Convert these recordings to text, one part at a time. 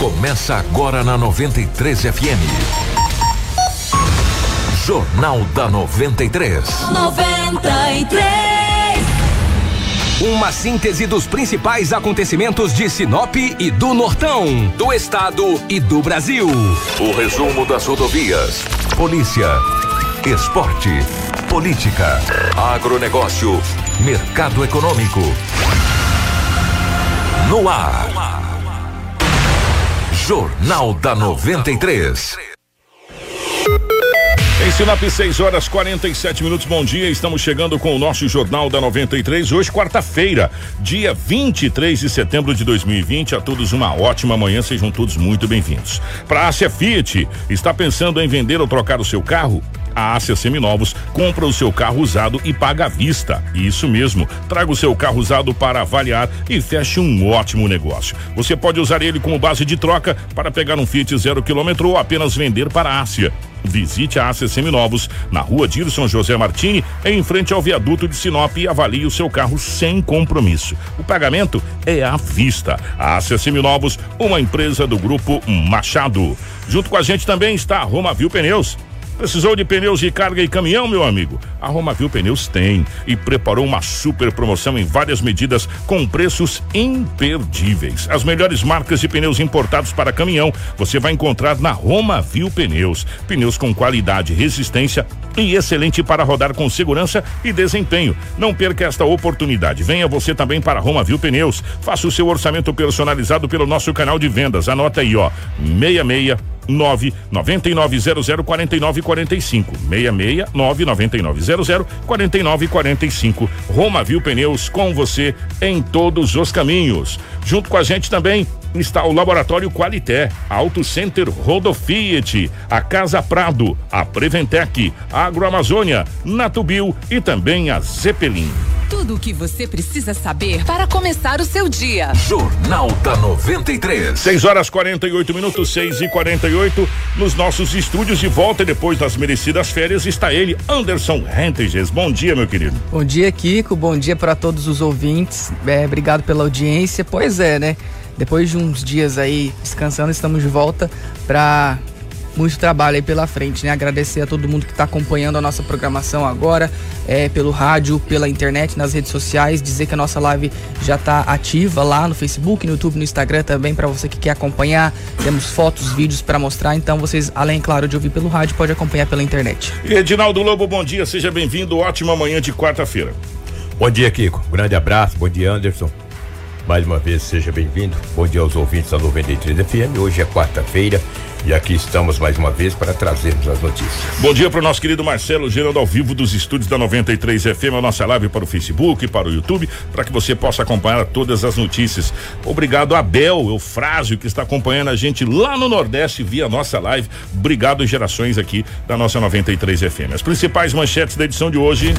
Começa agora na 93 FM. Jornal da 93. 93. Uma síntese dos principais acontecimentos de Sinop e do Nortão, do estado e do Brasil. O resumo das rodovias, polícia, esporte, política, agronegócio, mercado econômico. No ar. Jornal da 93. Em Sinop, 6 horas 47 minutos. Bom dia. Estamos chegando com o nosso Jornal da 93. Hoje, quarta-feira, dia 23 de setembro de 2020. A todos uma ótima manhã. Sejam todos muito bem-vindos. Para a Fiat, está pensando em vender ou trocar o seu carro? A Ásia Seminovos compra o seu carro usado e paga à vista. Isso mesmo. Traga o seu carro usado para avaliar e feche um ótimo negócio. Você pode usar ele como base de troca para pegar um Fiat zero quilômetro ou apenas vender para a Ásia. Visite a Ásia Seminovos na rua Dirson José Martini, em frente ao viaduto de Sinop e avalie o seu carro sem compromisso. O pagamento é à vista. A Ásia Seminovos, uma empresa do grupo Machado. Junto com a gente também está a Romavil Pneus. Precisou de pneus de carga e caminhão, meu amigo? A Romavil Pneus tem e preparou uma super promoção em várias medidas com preços imperdíveis. As melhores marcas de pneus importados para caminhão você vai encontrar na Romavil Pneus. Pneus com qualidade, resistência e excelente para rodar com segurança e desempenho. Não perca esta oportunidade. Venha você também para Romavil Pneus. Faça o seu orçamento personalizado pelo nosso canal de vendas. Anota aí, ó. 66 9 9900 4945 66 9 9900 4945 Roma Viu Pneus com você em todos os caminhos. Junto com a gente também está o Laboratório Qualité, Auto Center Rodo Fiat, a Casa Prado, a Preventec, a Agroamazônia, Natubio e também a Zeppelin. Tudo o que você precisa saber para começar o seu dia. Jornal da 93. 6 horas 48 minutos, 6 e 48 Nos nossos estúdios de volta depois das merecidas férias está ele, Anderson Rentes. Bom dia, meu querido. Bom dia, Kiko. Bom dia para todos os ouvintes. É, obrigado pela audiência. Pois é, né? Depois de uns dias aí descansando, estamos de volta para muito trabalho aí pela frente, né? Agradecer a todo mundo que está acompanhando a nossa programação agora, é, pelo rádio, pela internet, nas redes sociais, dizer que a nossa live já está ativa lá no Facebook, no YouTube, no Instagram também, para você que quer acompanhar. Temos fotos, vídeos para mostrar, então vocês, além, claro, de ouvir pelo rádio, pode acompanhar pela internet. Edinaldo Lobo, bom dia, seja bem-vindo, ótima manhã de quarta-feira. Bom dia, Kiko. Grande abraço, bom dia, Anderson. Mais uma vez, seja bem-vindo. Bom dia aos ouvintes da 93 FM. Hoje é quarta-feira e aqui estamos mais uma vez para trazermos as notícias. Bom dia para o nosso querido Marcelo, gerando ao vivo dos estúdios da 93 FM, a nossa live para o Facebook, para o YouTube, para que você possa acompanhar todas as notícias. Obrigado, Abel Eufrásio, que está acompanhando a gente lá no Nordeste via nossa live. Obrigado, gerações aqui da nossa 93 FM. As principais manchetes da edição de hoje.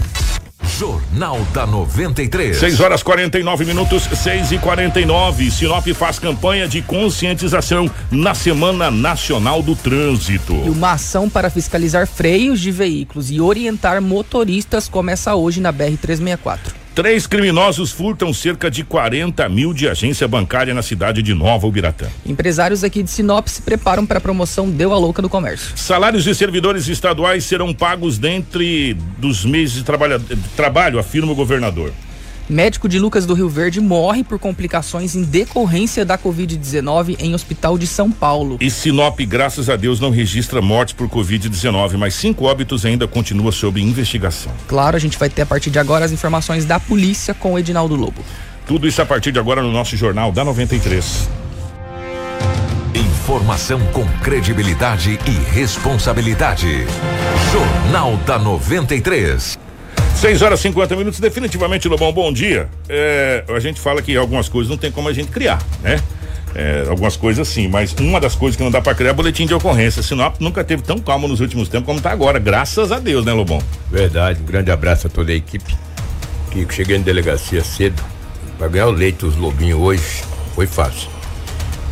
Jornal da 93. 6 horas 49 minutos, 6 e 49 Sinop faz campanha de conscientização na Semana Nacional do Trânsito. E uma ação para fiscalizar freios de veículos e orientar motoristas começa hoje na BR-364. Três criminosos furtam cerca de 40 mil de agência bancária na cidade de Nova Ubiratã. Empresários aqui de Sinop se preparam para a promoção Deu a Louca do Comércio. Salários de servidores estaduais serão pagos dentro dos meses de, trabalha, de trabalho, afirma o governador. Médico de Lucas do Rio Verde morre por complicações em decorrência da Covid-19 em hospital de São Paulo. E Sinop, graças a Deus, não registra mortes por Covid-19, mas cinco óbitos ainda continua sob investigação. Claro, a gente vai ter a partir de agora as informações da polícia com o Edinaldo Lobo. Tudo isso a partir de agora no nosso Jornal da 93. Informação com credibilidade e responsabilidade. Jornal da 93. 6 horas e 50 minutos, definitivamente, Lobão, bom dia. É, a gente fala que algumas coisas não tem como a gente criar, né? É, algumas coisas sim, mas uma das coisas que não dá para criar é boletim de ocorrência. Sinop nunca teve tão calmo nos últimos tempos como tá agora, graças a Deus, né, Lobão? Verdade, um grande abraço a toda a equipe. Que cheguei na delegacia cedo para ganhar o leite dos lobinhos hoje. Foi fácil.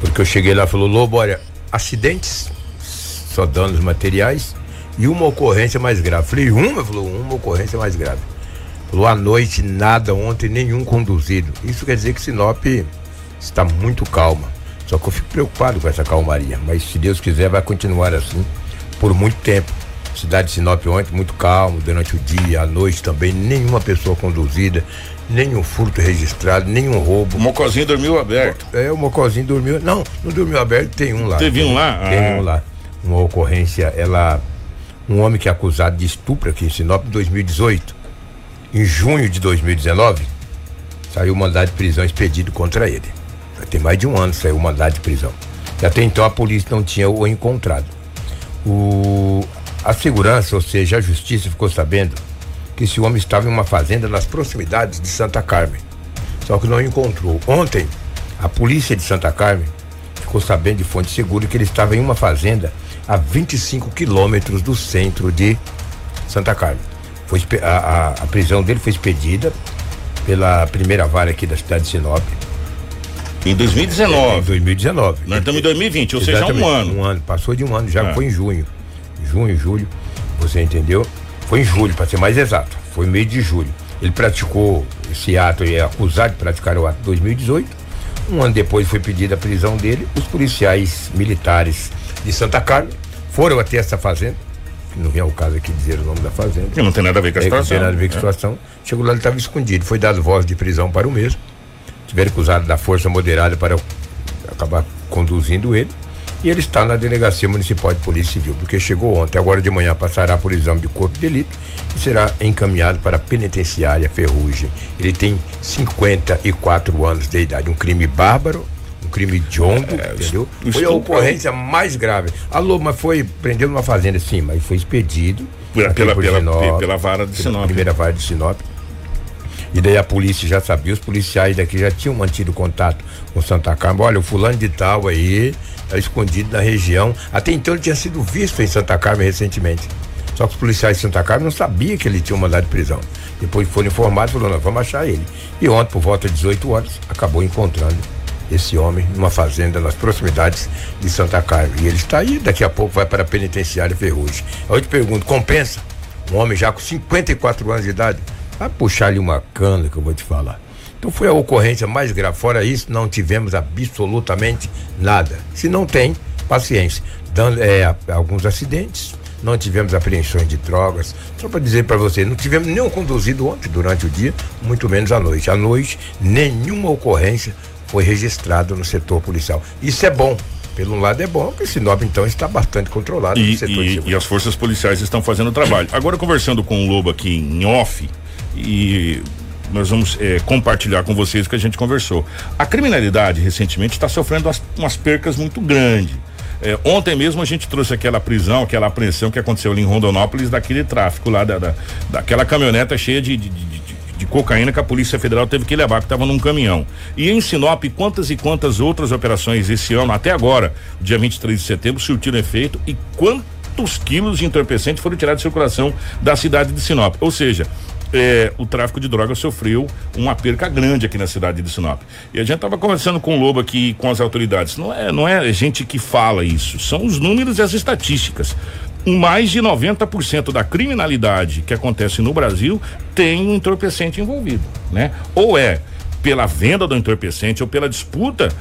Porque eu cheguei lá e falou, Lobo, olha, acidentes, só danos materiais e uma ocorrência mais grave. Falei, uma? Falou, uma ocorrência mais grave. Falou, à noite nada, ontem nenhum conduzido. Isso quer dizer que Sinop está muito calma. Só que eu fico preocupado com essa calmaria. Mas se Deus quiser, vai continuar assim por muito tempo. Cidade de Sinop ontem, muito calmo, durante o dia, à noite também, nenhuma pessoa conduzida, nenhum furto registrado, nenhum roubo. O Mocozinho dormiu aberto. É, o Mocozinho dormiu. Não, não dormiu aberto, tem um lá. Teve um lá? Tem Ah. um lá. Uma ocorrência, ela. Um homem que é acusado de estupro aqui em Sinop em 2018. Em junho de 2019, saiu o mandado de prisão expedido contra ele. Já tem mais de um ano saiu o mandado de prisão. E até então a polícia não tinha o encontrado. O, a segurança, ou seja, a justiça ficou sabendo que esse homem estava em uma fazenda nas proximidades de Santa Carmen. Só que não encontrou. Ontem, a polícia de Santa Carmen ficou sabendo de fonte segura que ele estava em uma fazenda a 25 quilômetros do centro de Santa Carmen. Foi, a, a- a prisão dele foi expedida pela primeira vara aqui da cidade de Sinop. Em Em 2019. 2019. Nós estamos em 2020, ou seja, há um Exatamente, ano. Um ano, passou de um ano, já É. foi em junho. Junho, julho, você entendeu? Foi em julho, para ser mais exato. Foi mês de julho. Ele praticou esse ato e é acusado de praticar o ato em 2018. Um ano depois foi pedida a prisão dele. Os policiais militares de Santa Carmen foram até essa fazenda. que Não vem ao caso aqui dizer o nome da fazenda. Que não tem nada a ver com a É, que não situação. tem nada a ver com a né? situação. Chegou lá, ele estava escondido. Foi dado voz de prisão para o mesmo. Tiveram que usar da força moderada para acabar conduzindo ele. E ele está na Delegacia Municipal de Polícia Civil, porque chegou ontem. Agora de manhã passará por exame de corpo de delito e será encaminhado para a penitenciária Ferrugem. Ele tem 54 anos de idade. Um crime bárbaro, crime de hongo, entendeu? o Foi a ocorrência mais grave. Alô, mas foi prendeu numa fazenda, sim, mas foi expedido Pela- pela- pela- Sinop, pela vara de Sinop. Primeira vara de Sinop. E daí a polícia já sabia, os policiais daqui já tinham mantido contato com Santa Carmen. Olha, o fulano de tal aí está escondido na região. Até então ele tinha sido visto em Santa Carmen recentemente. Só que os policiais de Santa Carmen não sabiam que ele tinha um mandado de prisão. Depois foram informados, falaram, nós vamos achar ele. E ontem, por volta de 18 horas, acabou encontrando esse homem numa fazenda nas proximidades de Santa Carmen. E ele está aí, daqui a pouco vai para a penitenciária Ferrugem. Aí eu te pergunto, compensa? Um homem já com 54 anos de idade? Vai puxar ali uma cana que eu vou te falar. Então foi a ocorrência mais grave. Fora isso, não tivemos absolutamente nada. Se não tem, paciência. Dando, é, alguns acidentes, não tivemos apreensões de drogas. Só para dizer para você, não tivemos nenhum conduzido ontem durante o dia, muito menos à noite. À noite, nenhuma ocorrência foi registrada no setor policial. Isso é bom. Pelo um lado é bom, porque Sinop então está bastante controlado E, no setor de e- e as forças policiais estão fazendo o trabalho. Agora, conversando com o Lobo aqui em off, e nós vamos eh, compartilhar com vocês o que a gente conversou. A criminalidade, recentemente, está sofrendo umas, umas percas muito grandes. Eh, ontem mesmo a gente trouxe aquela prisão, aquela apreensão que aconteceu ali em Rondonópolis, daquele tráfico lá, da, da- daquela caminhoneta cheia de- de- de- de cocaína que a Polícia Federal teve que levar, que estava num caminhão. E em Sinop, quantas e quantas outras operações esse ano, até agora, dia 23 de setembro, surtiram efeito e quantos quilos de entorpecente foram tirados de circulação da cidade de Sinop? Ou seja, é, o tráfico de drogas sofreu uma perca grande aqui na cidade de Sinop. E a gente estava conversando com o Lobo aqui, com as autoridades. Não é, não é gente que fala isso, são os números e as estatísticas mais de 90% da criminalidade que acontece no Brasil tem um entorpecente envolvido, né? Ou é pela venda do entorpecente ou pela disputa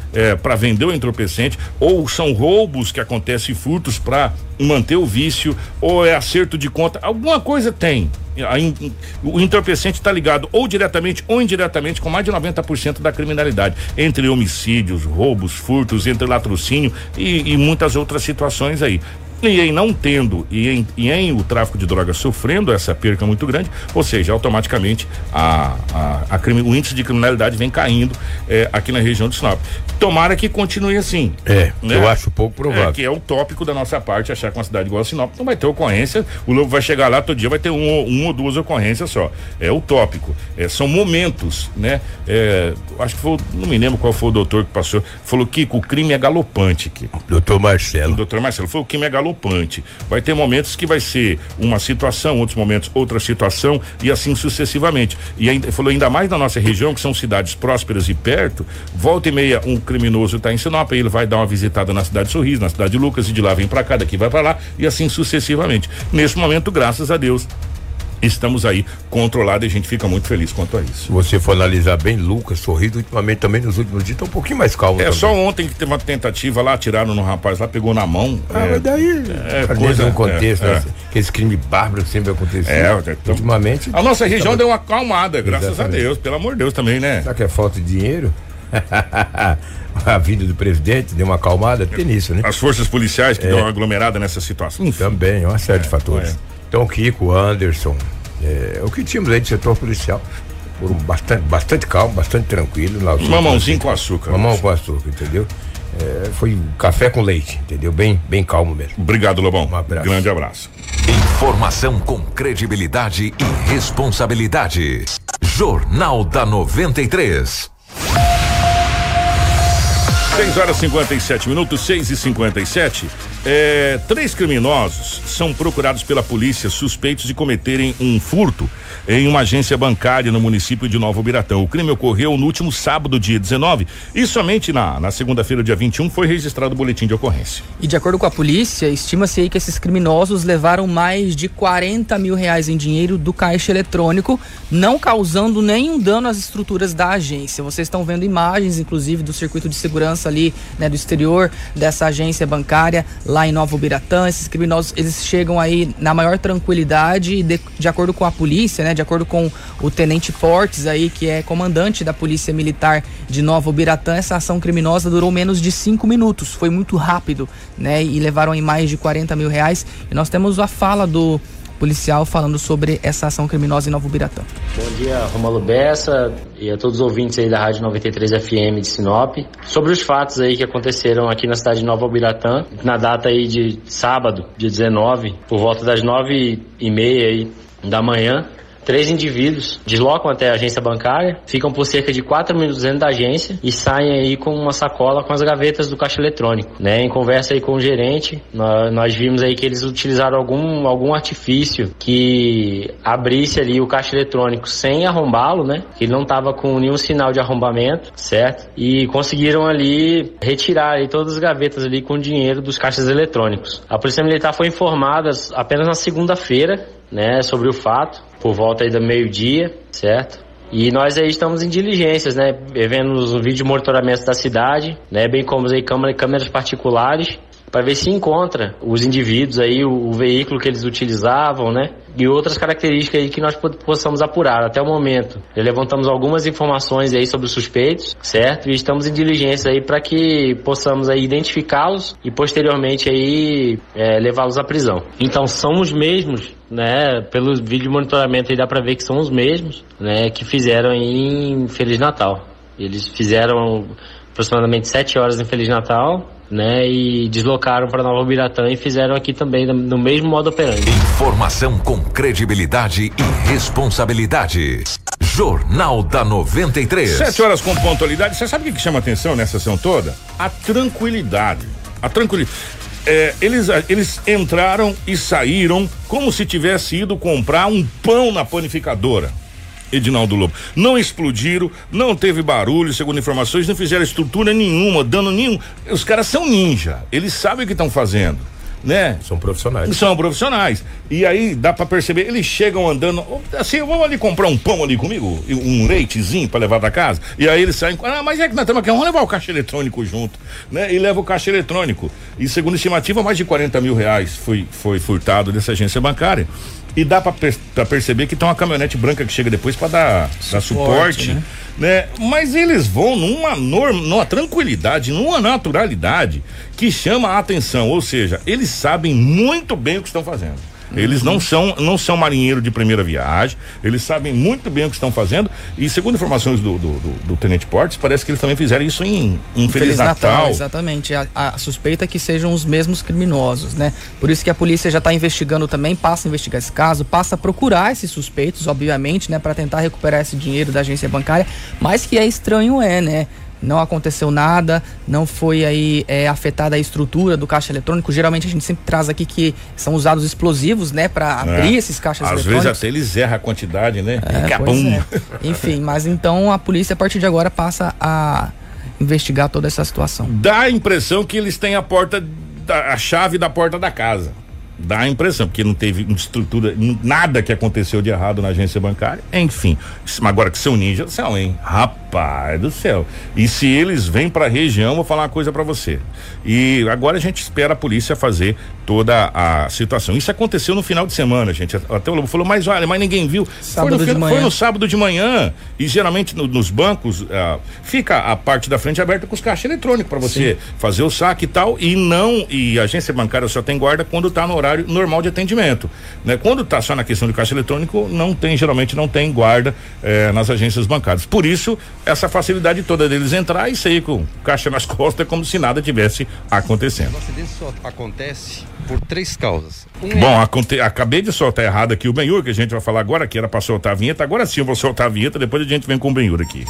para vender o entorpecente ou são roubos que acontecem furtos para manter o vício ou é acerto de conta. Alguma coisa tem. O entorpecente está ligado ou diretamente ou indiretamente com mais de 90% da criminalidade. Entre homicídios roubos furtos entre latrocínio e, e muitas outras situações aí e em não tendo e em, e em o tráfico de drogas sofrendo essa perca muito grande, ou seja, automaticamente a, a, a crime- o índice de criminalidade vem caindo eh, aqui na região de Sinop. Tomara que continue assim. É, né? eu acho pouco provável. É, que é o tópico da nossa parte, achar que uma cidade igual a Sinop não vai ter ocorrência. O Lobo vai chegar lá, todo dia vai ter um, ou- um ou duas ocorrências só. É o tópico. É, são momentos, né? É, acho que foi, não me lembro qual foi o doutor que passou. Falou, Kiko, o crime é galopante, Kiko. Doutor O Marcelo. doutor Marcelo falou que é galopante. Vai ter momentos que vai ser uma situação, outros momentos outra situação e assim sucessivamente. E ainda, falou ainda mais na nossa região, que são cidades prósperas e perto, volta e meia um criminoso está em Sinop, ele vai dar uma visitada na cidade de Sorriso, na cidade de Lucas e de lá vem para cá, daqui vai para lá e assim sucessivamente. Nesse momento, graças a Deus, estamos aí controlados e a gente fica muito feliz quanto a isso. Se você for analisar bem, Lucas, Sorriso, ultimamente também nos últimos dias tá um pouquinho mais calmo. É também. só ontem que teve uma tentativa lá, tiraram no rapaz lá, pegou na mão. Ah, é, mas daí, é é, coisa- um contexto, é, né? Aqueles crimes bárbaros que sempre acontecem. É, então- ultimamente. A nossa região deu uma acalmada, graças Exatamente. a Deus, pelo amor de Deus também, né? Será que é falta de dinheiro? a vida do presidente deu uma acalmada? Tem nisso, né? As forças policiais que dão uma aglomerada nessa situação. Enfim, Também, uma série de fatores. É. Então, Kiko, Anderson, é, o que tínhamos aí de setor policial. Foram bastante, bastante calmo, bastante tranquilo. Lá, mamãozinho com açúcar. Mamão com açúcar, entendeu? É, foi café com leite, entendeu? Bem, bem calmo mesmo. Obrigado, Lobão. Um abraço. Grande abraço. Informação com credibilidade e responsabilidade. Jornal da 93. 6 horas e 57 minutos, 6 e 57 é, Três criminosos são procurados pela polícia suspeitos de cometerem um furto em uma agência bancária no município de Nova Biratã. O crime ocorreu no último sábado, dia 19, e somente na, na segunda-feira, dia 21, foi registrado o boletim de ocorrência. E de acordo com a polícia, estima-se que esses criminosos levaram mais de 40 mil reais em dinheiro do caixa eletrônico, não causando nenhum dano às estruturas da agência. Vocês estão vendo imagens, inclusive, do circuito de segurança ali, né, do exterior dessa agência bancária lá em Nova Biratã. Esses criminosos, eles chegam aí na maior tranquilidade e de, de acordo com a polícia, né, de acordo com o tenente Fortes aí, que é comandante da Polícia Militar de Nova Biratã, essa ação criminosa durou menos de cinco minutos, foi muito rápido, né, e levaram aí mais de 40 mil reais. E nós temos a fala do policial falando sobre essa ação criminosa em Nova Biratã. Bom dia, Romulo Bessa e a todos os ouvintes aí da Rádio 93 FM de Sinop. Sobre os fatos aí que aconteceram aqui na cidade de Nova Albiratã, na data aí de sábado, dia 19, por volta das nove e meia aí da manhã, Três indivíduos deslocam até a agência bancária, ficam por cerca de quatro minutos dentro da agência e saem aí com uma sacola com as gavetas do caixa eletrônico. Né? Em conversa aí com o gerente, nós, vimos aí que eles utilizaram algum, algum artifício que abrisse ali o caixa eletrônico sem arrombá-lo, né? Ele não estava com nenhum sinal de arrombamento, certo? E conseguiram ali retirar aí todas as gavetas ali com o dinheiro dos caixas eletrônicos. A Polícia Militar foi informada apenas na segunda-feira, né, sobre o fato, por volta aí do meio-dia, certo? E nós aí estamos em diligências, né, vendo os vídeos de monitoramento da cidade, né, bem como aí câmera- câmeras particulares, para ver se encontra os indivíduos aí, o, o veículo que eles utilizavam, né, e outras características aí que nós po- possamos apurar. Até o momento, levantamos algumas informações aí sobre os suspeitos, certo? E estamos em diligência aí para que possamos aí identificá-los e posteriormente aí é, levá-los à prisão. Então são os mesmos, né? Pelo vídeo de monitoramento aí dá para ver que são os mesmos, né? Que fizeram em Feliz Natal. Eles fizeram aproximadamente sete horas em Feliz Natal, né? E deslocaram para Nova Biratã e fizeram aqui também no- mesmo modo operante. Informação com credibilidade e responsabilidade. Jornal da 93. Sete horas com pontualidade. Você sabe o que chama atenção nessa ação toda? A tranquilidade. A tranquilidade. É, eles, eles entraram e saíram como se tivesse ido comprar um pão na panificadora. Edinaldo Lobo. Não explodiram, não teve barulho, segundo informações, não fizeram estrutura nenhuma, dano nenhum. Os caras são ninja, eles sabem o que estão fazendo, né? São profissionais. São profissionais. E aí dá pra perceber, eles chegam andando, assim, vamos ali comprar um pão ali comigo, um leitezinho pra levar pra casa. E aí eles saem, ah, mas é que nós estamos aqui, vamos levar o caixa eletrônico junto, né? E leva o caixa eletrônico. E segundo estimativa, mais de 40 mil reais foi, foi furtado dessa agência bancária. E dá pra, per- perceber que tem uma caminhonete branca que chega depois pra dar, dar suporte, né? né? Mas eles vão numa norma, numa tranquilidade, numa naturalidade que chama a atenção, ou seja, eles sabem muito bem o que estão fazendo. Eles não são não são marinheiros de primeira viagem, eles sabem muito bem o que estão fazendo e segundo informações do, do, do- do Tenente Portes, parece que eles também fizeram isso em, em Feliz, Natal. Exatamente. A, a suspeita é que sejam os mesmos criminosos, né? Por isso que a polícia já está investigando também, passa a investigar esse caso, passa a procurar esses suspeitos, obviamente, né? Para tentar recuperar esse dinheiro da agência bancária. Mas que é estranho é, né? Não aconteceu nada, não foi aí é, afetada a estrutura do caixa eletrônico. Geralmente a gente sempre traz aqui que são usados explosivos, né, para abrir É. esses caixas Às vezes eletrônicos. até eles erram a quantidade, né? É, é. Enfim, mas então a polícia a partir de agora passa a investigar toda essa situação. Dá a impressão que eles têm a porta, da, a chave da porta da casa. Dá a impressão, porque não teve estrutura, nada que aconteceu de errado na agência bancária. Enfim, agora que são ninjas, são, hein? Rapaz do céu. E se eles vêm para a região, vou falar uma coisa para você. E agora a gente espera a polícia fazer toda a situação. Isso aconteceu no final de semana, gente. Até o Lobo falou, mas olha, mas ninguém viu. Sábado foi, no, foi no sábado de manhã. E geralmente no, nos bancos uh, fica a parte da frente aberta com os caixas eletrônicos para você Sim. fazer o saque e tal. E não, e a agência bancária só tem guarda quando está no horário normal de atendimento. Né? Quando está só na questão de caixa eletrônico, não tem, geralmente não tem guarda eh, nas agências bancárias. Por isso, essa facilidade toda deles entrar e sair com caixa nas costas, como se nada tivesse acontecendo. O acidente só acontece por três causas. Um é Bom, é... acabei de soltar errado aqui o Benhur, que a gente vai falar agora, que era para soltar a vinheta. Agora sim eu vou soltar a vinheta, depois a gente vem com o Benhur aqui.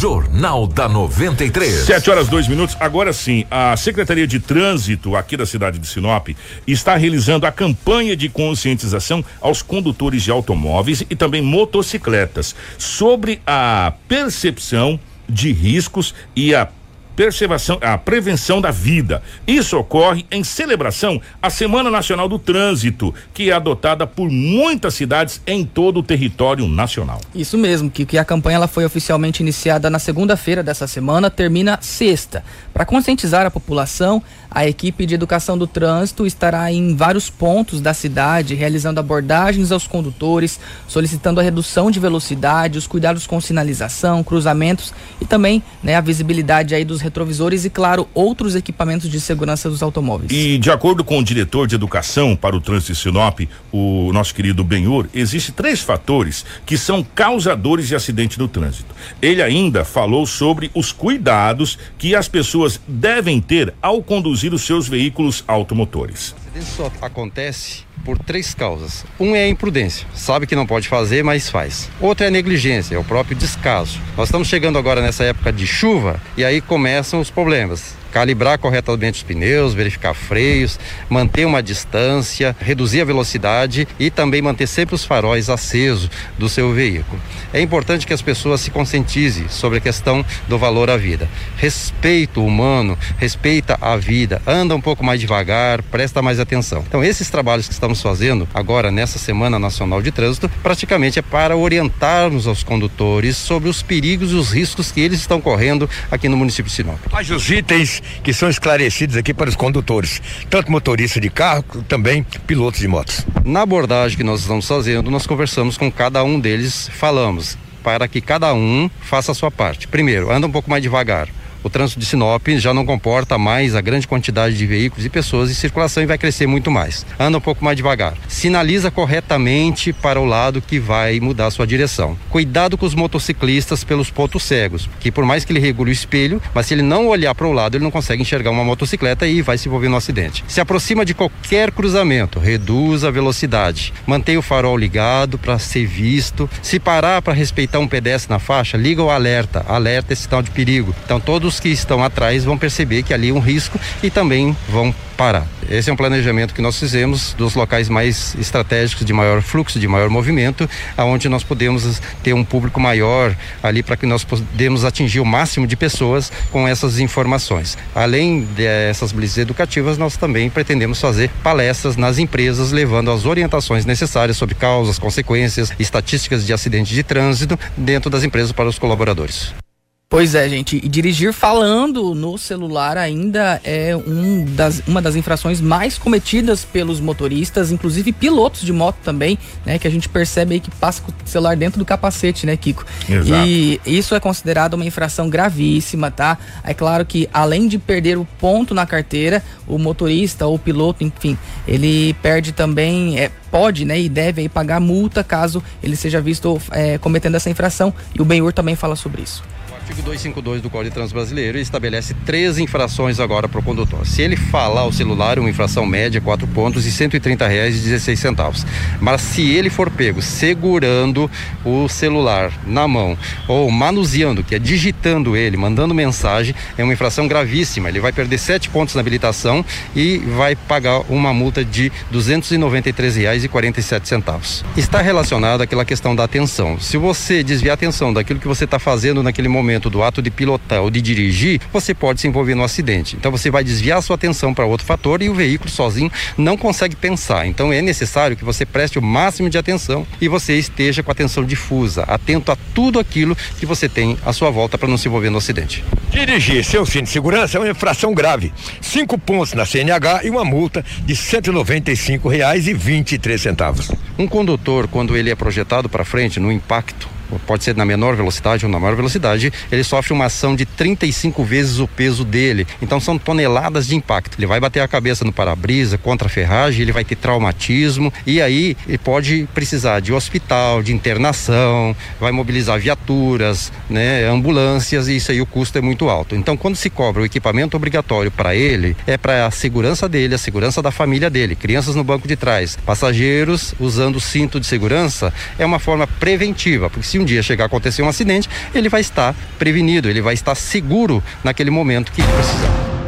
Jornal da 93. Sete horas dois minutos. Agora sim, a Secretaria de Trânsito aqui da cidade de Sinop está realizando a campanha de conscientização aos condutores de automóveis e também motocicletas sobre a percepção de riscos e a preservação, a prevenção da vida. Isso ocorre em celebração à Semana Nacional do Trânsito, que é adotada por muitas cidades em todo o território nacional. Isso mesmo, que, que a campanha ela foi oficialmente iniciada na segunda-feira dessa semana, termina sexta. Para conscientizar a população, a equipe de educação do trânsito estará em vários pontos da cidade, realizando abordagens aos condutores, solicitando a redução de velocidade, os cuidados com sinalização, cruzamentos e também né, a visibilidade aí dos retrovisores e, claro, outros equipamentos de segurança dos automóveis. E de acordo com o diretor de educação para o trânsito de Sinop, o nosso querido Benhur, existe três fatores que são causadores de acidente no trânsito. Ele ainda falou sobre os cuidados que as pessoas devem ter ao conduzir os seus veículos automotores. O acidente só acontece por três causas. Um é a imprudência, sabe que não pode fazer, mas faz. Outro é a negligência, é o próprio descaso. Nós estamos chegando agora nessa época de chuva e aí começam os problemas calibrar corretamente os pneus, verificar freios, manter uma distância, reduzir a velocidade e também manter sempre os faróis acesos do seu veículo. É importante que as pessoas se conscientizem sobre a questão do valor à vida. Respeito humano, respeita a vida, anda um pouco mais devagar, presta mais atenção. Então, esses trabalhos que estamos fazendo agora nessa Semana Nacional de Trânsito, praticamente é para orientarmos aos condutores sobre os perigos e os riscos que eles estão correndo aqui no município de Sinop. Mas os itens que são esclarecidos aqui para os condutores, tanto motorista de carro, também pilotos de motos. Na abordagem que nós estamos fazendo, nós conversamos com cada um deles, falamos para que cada um faça a sua parte. Primeiro, anda um pouco mais devagar o trânsito de Sinop já não comporta mais a grande quantidade de veículos e pessoas em circulação e vai crescer muito mais. Anda um pouco mais devagar. Sinaliza corretamente para o lado que vai mudar sua direção. Cuidado com os motociclistas pelos pontos cegos, que por mais que ele regule o espelho, mas se ele não olhar para o lado, ele não consegue enxergar uma motocicleta e vai se envolver no acidente. Se aproxima de qualquer cruzamento, reduz a velocidade. Mantenha o farol ligado para ser visto. Se parar para respeitar um pedestre na faixa, liga o alerta. Alerta é sinal de perigo. Então todos que estão atrás vão perceber que ali é um risco e também vão parar. Esse é um planejamento que nós fizemos dos locais mais estratégicos de maior fluxo, de maior movimento, aonde nós podemos ter um público maior ali para que nós podemos atingir o máximo de pessoas com essas informações. Além dessas blitzes educativas, nós também pretendemos fazer palestras nas empresas levando as orientações necessárias sobre causas, consequências, estatísticas de acidentes de trânsito dentro das empresas para os colaboradores. Pois é, gente. E dirigir falando no celular ainda é um das, uma das infrações mais cometidas pelos motoristas, inclusive pilotos de moto também, né? Que a gente percebe aí que passa com o celular dentro do capacete, né, Kiko? Exato. E isso é considerado uma infração gravíssima, tá? É claro que além de perder o ponto na carteira, o motorista ou o piloto, enfim, ele perde também, é, pode, né, e deve aí pagar multa caso ele seja visto é, cometendo essa infração. E o Benhur também fala sobre isso artigo 252 do Código de Trânsito Brasileiro estabelece três infrações agora para o condutor. Se ele falar ao celular, uma infração média, quatro pontos e 130 reais e 16 centavos. Mas se ele for pego segurando o celular na mão ou manuseando, que é digitando ele, mandando mensagem, é uma infração gravíssima. Ele vai perder sete pontos na habilitação e vai pagar uma multa de 293 reais e 47 centavos. Está relacionado àquela questão da atenção. Se você desviar a atenção daquilo que você está fazendo naquele momento momento do ato de pilotar ou de dirigir, você pode se envolver no acidente. Então você vai desviar a sua atenção para outro fator e o veículo sozinho não consegue pensar. Então é necessário que você preste o máximo de atenção e você esteja com a atenção difusa, atento a tudo aquilo que você tem à sua volta para não se envolver no acidente. Dirigir sem o cinto de segurança é uma infração grave. Cinco pontos na CNH e uma multa de R$ 195,23. Um condutor, quando ele é projetado para frente no impacto, pode ser na menor velocidade ou na maior velocidade, ele sofre uma ação de 35 vezes o peso dele. Então são toneladas de impacto. Ele vai bater a cabeça no para-brisa, contra a ferragem, ele vai ter traumatismo e aí ele pode precisar de hospital, de internação, vai mobilizar viaturas, né, ambulâncias e isso aí o custo é muito alto. Então quando se cobra o equipamento obrigatório para ele, é para a segurança dele, a segurança da família dele, crianças no banco de trás, passageiros usando cinto de segurança, é uma forma preventiva, porque se um dia chegar a acontecer um acidente, ele vai estar prevenido, ele vai estar seguro naquele momento que precisar.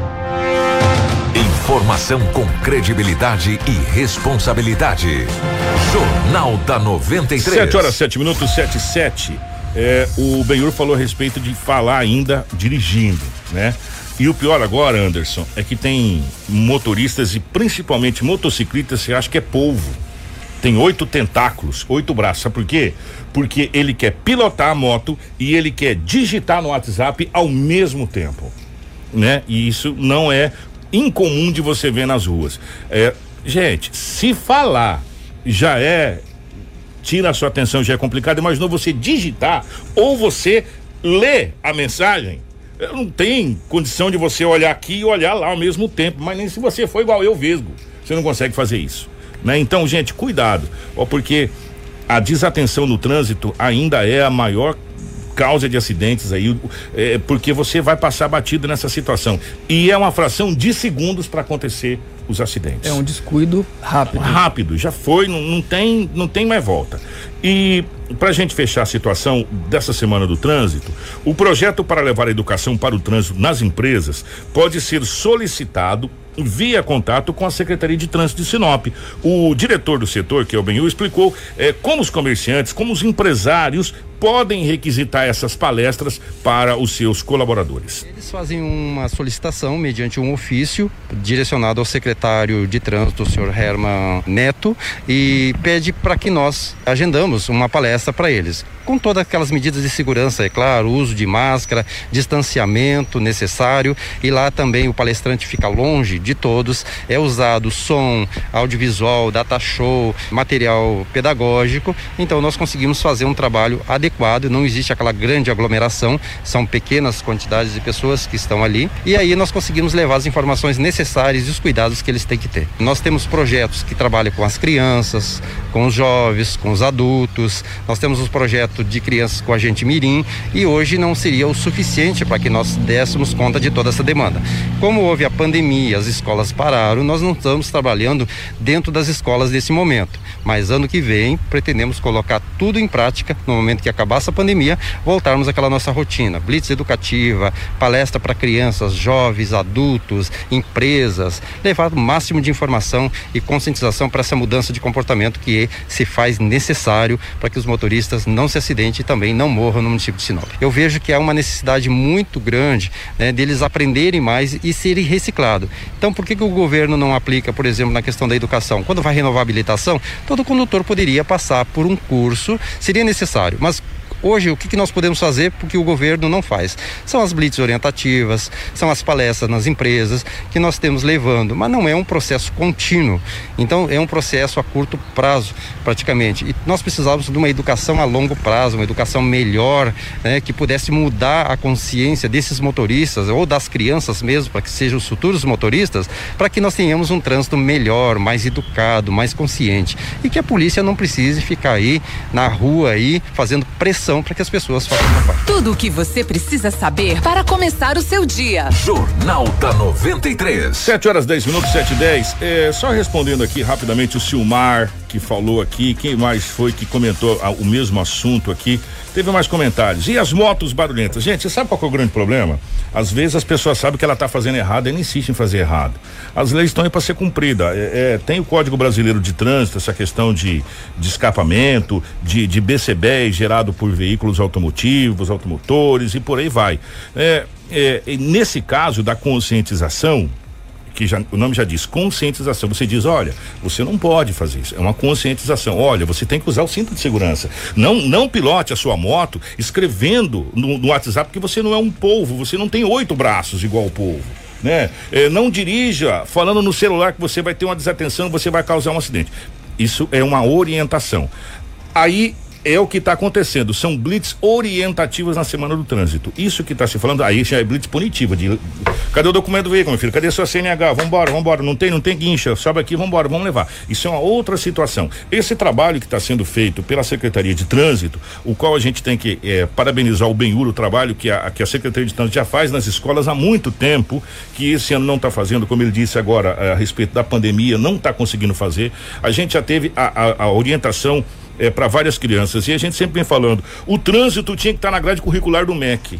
Informação com credibilidade e responsabilidade. Jornal da 93. 7 horas, 7 minutos, 7 e 7. É, o Benhur falou a respeito de falar ainda dirigindo, né? E o pior agora, Anderson, é que tem motoristas e principalmente motociclistas que acham que é polvo. Tem oito tentáculos, oito braços. Sabe por quê? Porque ele quer pilotar a moto e ele quer digitar no WhatsApp ao mesmo tempo. Né? E isso não é incomum de você ver nas ruas. É, gente, se falar já é. Tira a sua atenção, já é complicado. Imaginou você digitar ou você ler a mensagem. Não tem condição de você olhar aqui e olhar lá ao mesmo tempo. Mas nem se você for igual eu, Vesgo. Você não consegue fazer isso. Né? Então, gente, cuidado, ó, porque a desatenção no trânsito ainda é a maior causa de acidentes aí, é, porque você vai passar batido nessa situação. E é uma fração de segundos para acontecer os acidentes. É um descuido rápido. Rápido, já foi, não, não tem, não tem mais volta. E para a gente fechar a situação dessa semana do trânsito, o projeto para levar a educação para o trânsito nas empresas pode ser solicitado via contato com a Secretaria de Trânsito de Sinop. O diretor do setor, que é o Benhu, explicou eh, como os comerciantes, como os empresários podem requisitar essas palestras para os seus colaboradores. Eles fazem uma solicitação mediante um ofício direcionado ao secretário de trânsito, o senhor Herman Neto, e pede para que nós agendamos uma palestra para eles com todas aquelas medidas de segurança, é claro, uso de máscara, distanciamento necessário e lá também o palestrante fica longe de todos, é usado som, audiovisual, data show, material pedagógico, então nós conseguimos fazer um trabalho adequado, não existe aquela grande aglomeração, são pequenas quantidades de pessoas que estão ali e aí nós conseguimos levar as informações necessárias e os cuidados que eles têm que ter. Nós temos projetos que trabalham com as crianças, com os jovens, com os adultos, nós temos os projetos de crianças com agente mirim e hoje não seria o suficiente para que nós dessemos conta de toda essa demanda. Como houve a pandemia, as escolas pararam, nós não estamos trabalhando dentro das escolas nesse momento. Mas ano que vem pretendemos colocar tudo em prática no momento que acabar essa pandemia, voltarmos àquela nossa rotina, blitz educativa, palestra para crianças, jovens, adultos, empresas, levar o máximo de informação e conscientização para essa mudança de comportamento que se faz necessário para que os motoristas não se acidente e também não morram no município de Sinop. Eu vejo que há uma necessidade muito grande né, deles aprenderem mais e serem reciclados. Então, por que, que o governo não aplica, por exemplo, na questão da educação? Quando vai renovar a habilitação, todo condutor poderia passar por um curso, seria necessário, mas Hoje, o que, que nós podemos fazer porque o governo não faz? São as blitz orientativas, são as palestras nas empresas que nós temos levando, mas não é um processo contínuo. Então, é um processo a curto prazo, praticamente. E nós precisávamos de uma educação a longo prazo, uma educação melhor, né, que pudesse mudar a consciência desses motoristas ou das crianças mesmo, para que sejam os futuros motoristas, para que nós tenhamos um trânsito melhor, mais educado, mais consciente. E que a polícia não precise ficar aí na rua aí fazendo pressão para que as pessoas façam parte. Tudo o que você precisa saber para começar o seu dia. Jornal da 93. 7 horas 10 minutos, 7 e 10. É, só respondendo aqui rapidamente o Silmar, que falou aqui. Quem mais foi que comentou ah, o mesmo assunto aqui? Teve mais comentários. E as motos barulhentas? Gente, você sabe qual é o grande problema? Às vezes as pessoas sabem que ela está fazendo errado e não insistem em fazer errado. As leis estão aí para ser cumpridas. É, é, tem o Código Brasileiro de Trânsito, essa questão de, de escapamento, de, de BCB gerado por veículos automotivos, automotores e por aí vai. É, é, nesse caso da conscientização, que já, o nome já diz conscientização. Você diz, olha, você não pode fazer isso. É uma conscientização. Olha, você tem que usar o cinto de segurança. Não, não pilote a sua moto escrevendo no, no WhatsApp que você não é um polvo, você não tem oito braços igual o polvo. Né? É, não dirija falando no celular que você vai ter uma desatenção, você vai causar um acidente. Isso é uma orientação. Aí é o que está acontecendo. São blitz orientativas na semana do trânsito. Isso que está se falando, aí já é blitz punitiva. De, cadê o documento do veículo, meu filho? Cadê sua CNH? Vambora, vambora. Não tem, não tem guincha. Sobe aqui, vambora, vamos levar. Isso é uma outra situação. Esse trabalho que está sendo feito pela Secretaria de Trânsito, o qual a gente tem que é, parabenizar o Benhur, o trabalho que a, que a Secretaria de Trânsito já faz nas escolas há muito tempo, que esse ano não está fazendo, como ele disse agora, a, a respeito da pandemia, não está conseguindo fazer. A gente já teve a, a, a orientação é, para várias crianças. E a gente sempre vem falando, o trânsito tinha que estar tá na grade curricular do MEC.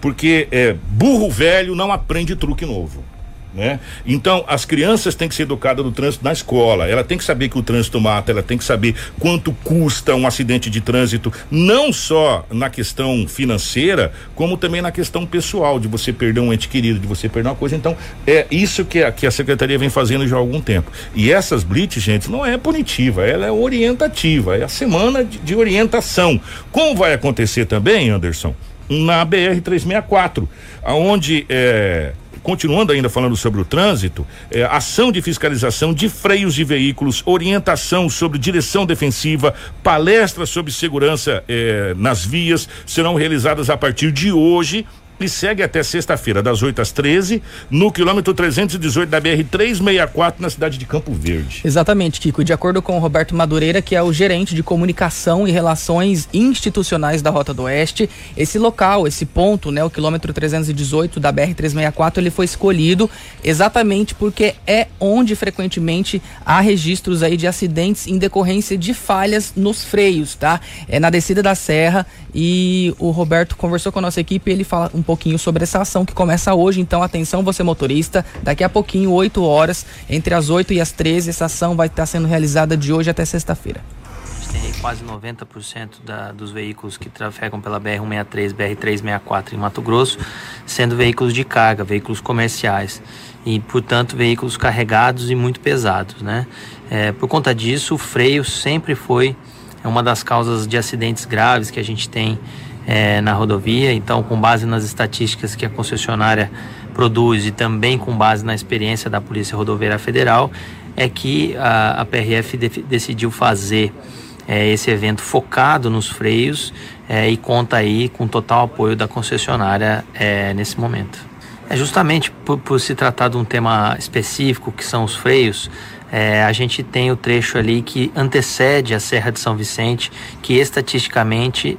Porque é, burro velho não aprende truque novo né? Então, as crianças têm que ser educadas no trânsito na escola. Ela tem que saber que o trânsito mata, ela tem que saber quanto custa um acidente de trânsito, não só na questão financeira, como também na questão pessoal, de você perder um ente querido, de você perder uma coisa. Então, é isso que a, que a secretaria vem fazendo já há algum tempo. E essas blitz, gente, não é punitiva, ela é orientativa, é a semana de, de orientação. Como vai acontecer também, Anderson? Na BR 364, aonde é continuando ainda falando sobre o trânsito, é, ação de fiscalização de freios de veículos, orientação sobre direção defensiva, palestras sobre segurança é, nas vias serão realizadas a partir de hoje e segue até sexta-feira, das 8 às 13, no quilômetro 318 da BR 364, na cidade de Campo Verde. Exatamente, Kiko. De acordo com o Roberto Madureira, que é o gerente de comunicação e relações institucionais da Rota do Oeste, esse local, esse ponto, né, o quilômetro 318 da BR 364, ele foi escolhido exatamente porque é onde frequentemente há registros aí de acidentes em decorrência de falhas nos freios, tá? É na descida da serra e o Roberto conversou com a nossa equipe ele fala um pouquinho sobre essa ação que começa hoje. Então, atenção, você motorista, daqui a pouquinho, 8 horas, entre as 8 e as 13, essa ação vai estar sendo realizada de hoje até sexta-feira. Tem quase 90% da, dos veículos que trafegam pela BR-163, BR-364 em Mato Grosso, sendo veículos de carga, veículos comerciais e, portanto, veículos carregados e muito pesados, né? É, por conta disso, o freio sempre foi uma das causas de acidentes graves que a gente tem é, na rodovia. Então, com base nas estatísticas que a concessionária produz e também com base na experiência da Polícia Rodoviária Federal, é que a, a PRF de, decidiu fazer é, esse evento focado nos freios é, e conta aí com total apoio da concessionária é, nesse momento. É justamente por, por, se tratar de um tema específico, que são os freios, é, a gente tem o trecho ali que antecede a Serra de São Vicente, que estatisticamente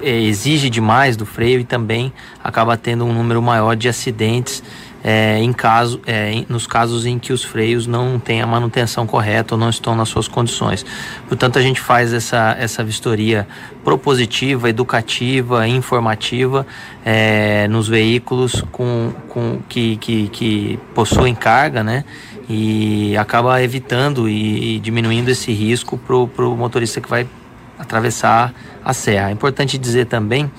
exige demais do freio e também acaba tendo um número maior de acidentes é, em caso, é, nos casos em que os freios não têm a manutenção correta ou não estão nas suas condições. Portanto, a gente faz essa, essa vistoria propositiva, educativa, informativa é, nos veículos com, com, que, que, que possuem carga, né? E acaba evitando e, e diminuindo esse risco para o motorista que vai atravessar a serra. É importante dizer também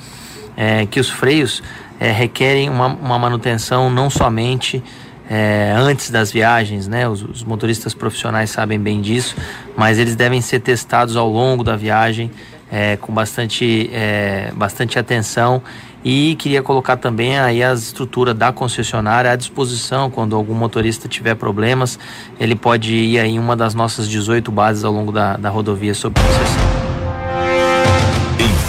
é, que os freios é, requerem uma, uma, manutenção não somente é, antes das viagens, né? Os, os, motoristas profissionais sabem bem disso, mas eles devem ser testados ao longo da viagem é, com bastante, é, bastante atenção e queria colocar também aí a estrutura da concessionária à disposição quando algum motorista tiver problemas, ele pode ir aí em uma das nossas 18 bases ao longo da, da rodovia sob concessão.